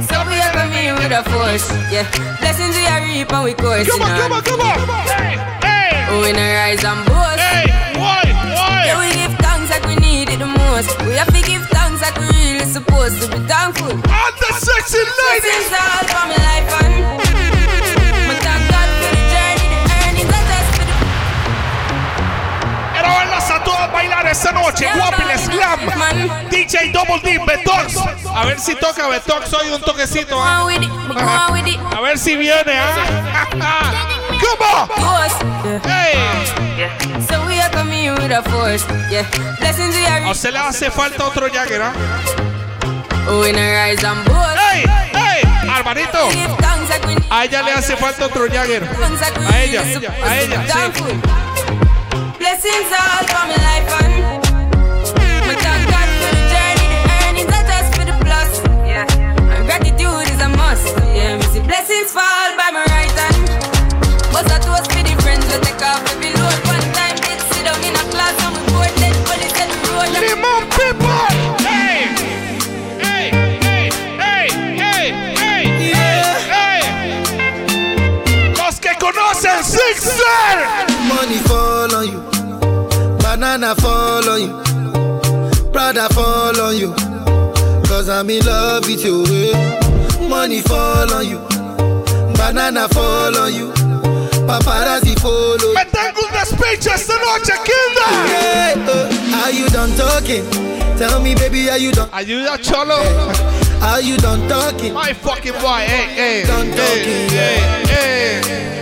So we are coming with a force, yeah. Blessings we are reap and we course. come on, come on, come on. Hey, hey, Oh, no rise and boast. hey, why, Yeah, why? we give thanks like we need it the most. We have to give thanks like we really supposed to be thankful. All the sexy ladies. Blessings all for my life and esta noche. Guapiles Glam. DJ Double D, Betox. A ver si toca Betox hoy un toquecito. go ¿ah? on with it, but go on with it. A ver si viene, ¿ah? Come on. Force, yeah. Hey. So we are coming with a force, yeah. Blessings we are A usted le hace falta otro Jagger, ¿ah? Oh, we no rise and boast. ¡Ey! ¡Ey! Alvarito. Give thanks like we A ella le hace falta otro Jagger. thanks like we A ella, really supposed a to ella, be sí. Thankful. Blessings all for my life and my thank God for the journey, the earnings, I just for the plus. Yeah, and gratitude is a must. Yeah, me see blessings fall by my right hand. But I toast for the friends we take off every load. One time did sit down in a class and we board dead police at the road. Limón people. ¡Ey! ¡Ey! ¡Ey! ¡Ey! ¡Ey! ¡Ey! ¡Ey! Los que conocen Sixer. Money fall on you, banana fall on you, Prada fall on you, cause I'm in love with you. eh. Money fall on you, Banana fall on you. Paparazzi follow. Me tengo un despiche esta noche, Kilda. Hey, uh, are you done talking? Tell me, baby, are you done? Ayuda, cholo. Are you done talking? My fucking boy, hey, hey. Done hey, talking, hey, hey. Yeah.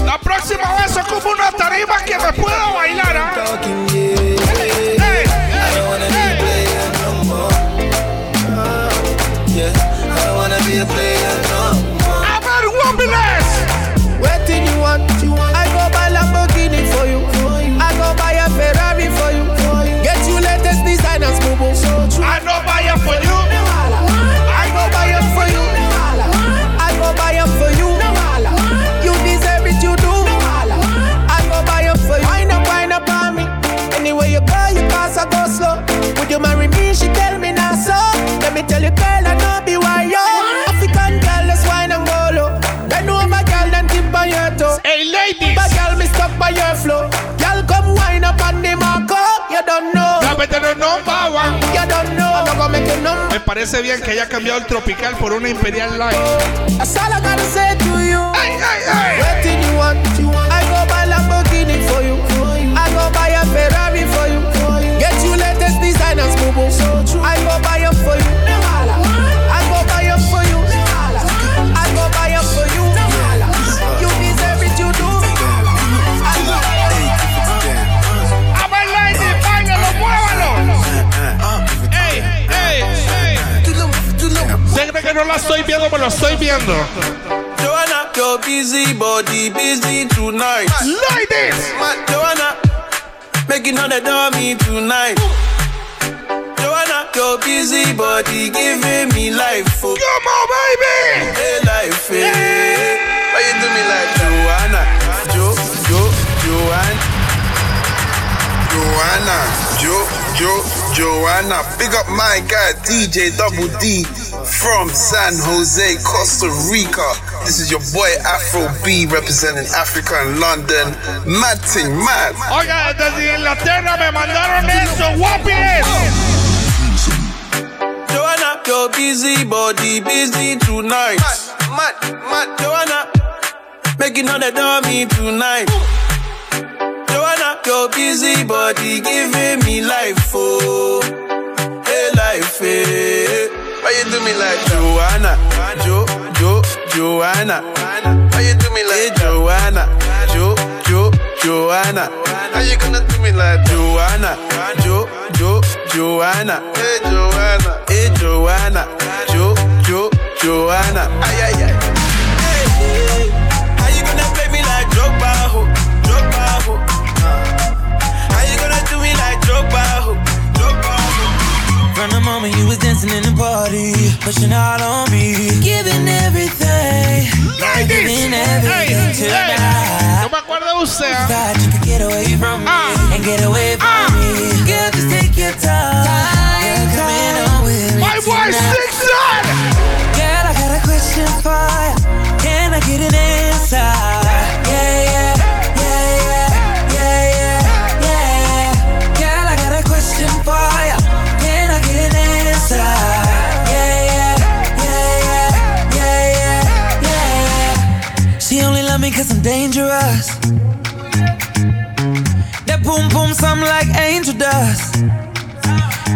Próxima vez ocupo una tarima que me pueda bailar, ¿ah? Number one. You don't know. I'm not gonna make you number. Me parece bien que haya cambiado el tropical por una Imperial Light. That's all I gotta say to you. Hey, hey, hey. Waiting you want, I go buy Lamborghini for you. I go buy a Ferrari for you. Get you latest designers, boo boo. I go buy them for you. Que no la estoy viendo, me lo estoy viendo. Joanna, your busy body busy tonight. Ladies. Ma- Joanna, making all the dummy tonight. Joanna, your busy body giving me life. Oh. Come on, baby. Hey, life, eh. hey. Why you do me like Joanna? Jo, Jo, Joanna. Joanna, Jo, Jo, Joanna. Big up my guy, DJ Double D from San Jose, Costa Rica. This is your boy Afro B representing Africa and London. Mad thing, mad. Oiga, desde Inglaterra me mandaron eso, guapis. Joanna, your busy body busy tonight. Mad, mad, mad. Joanna, making all the dummy tonight. Joanna, your busy body giving me life, oh, hey life, hey. Why you do me like Joanna, Jo, Jo, Joanna? Why you do me like Joanna, Jo, Jo, Joanna? How you gonna do me like Joanna, Jo, Jo, Joanna? Hey Joanna, hey Joanna, Jo, Jo, Joanna? Ay ay ay. From the moment you was dancing in the party, pushing out on me, giving everything, Ladies. giving Hey, everything hey. tonight. No me acuerdo usted. ¿ah? Thought you could get away from me and get away from me. Girl, just take your time. Girl, come in on with me My boy. Six Son. Girl, I got a question for you. Can I get an answer? Dangerous. That boom boom sound like angel dust.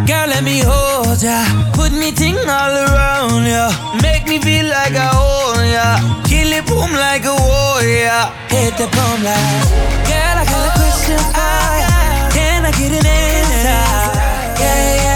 Girl, let me hold ya. Put me ting all around ya. Make me feel like I own ya. Kill it boom like a warrior. Hit the boom like. Girl, I got a question ya. Can I get an answer? Yeah, yeah,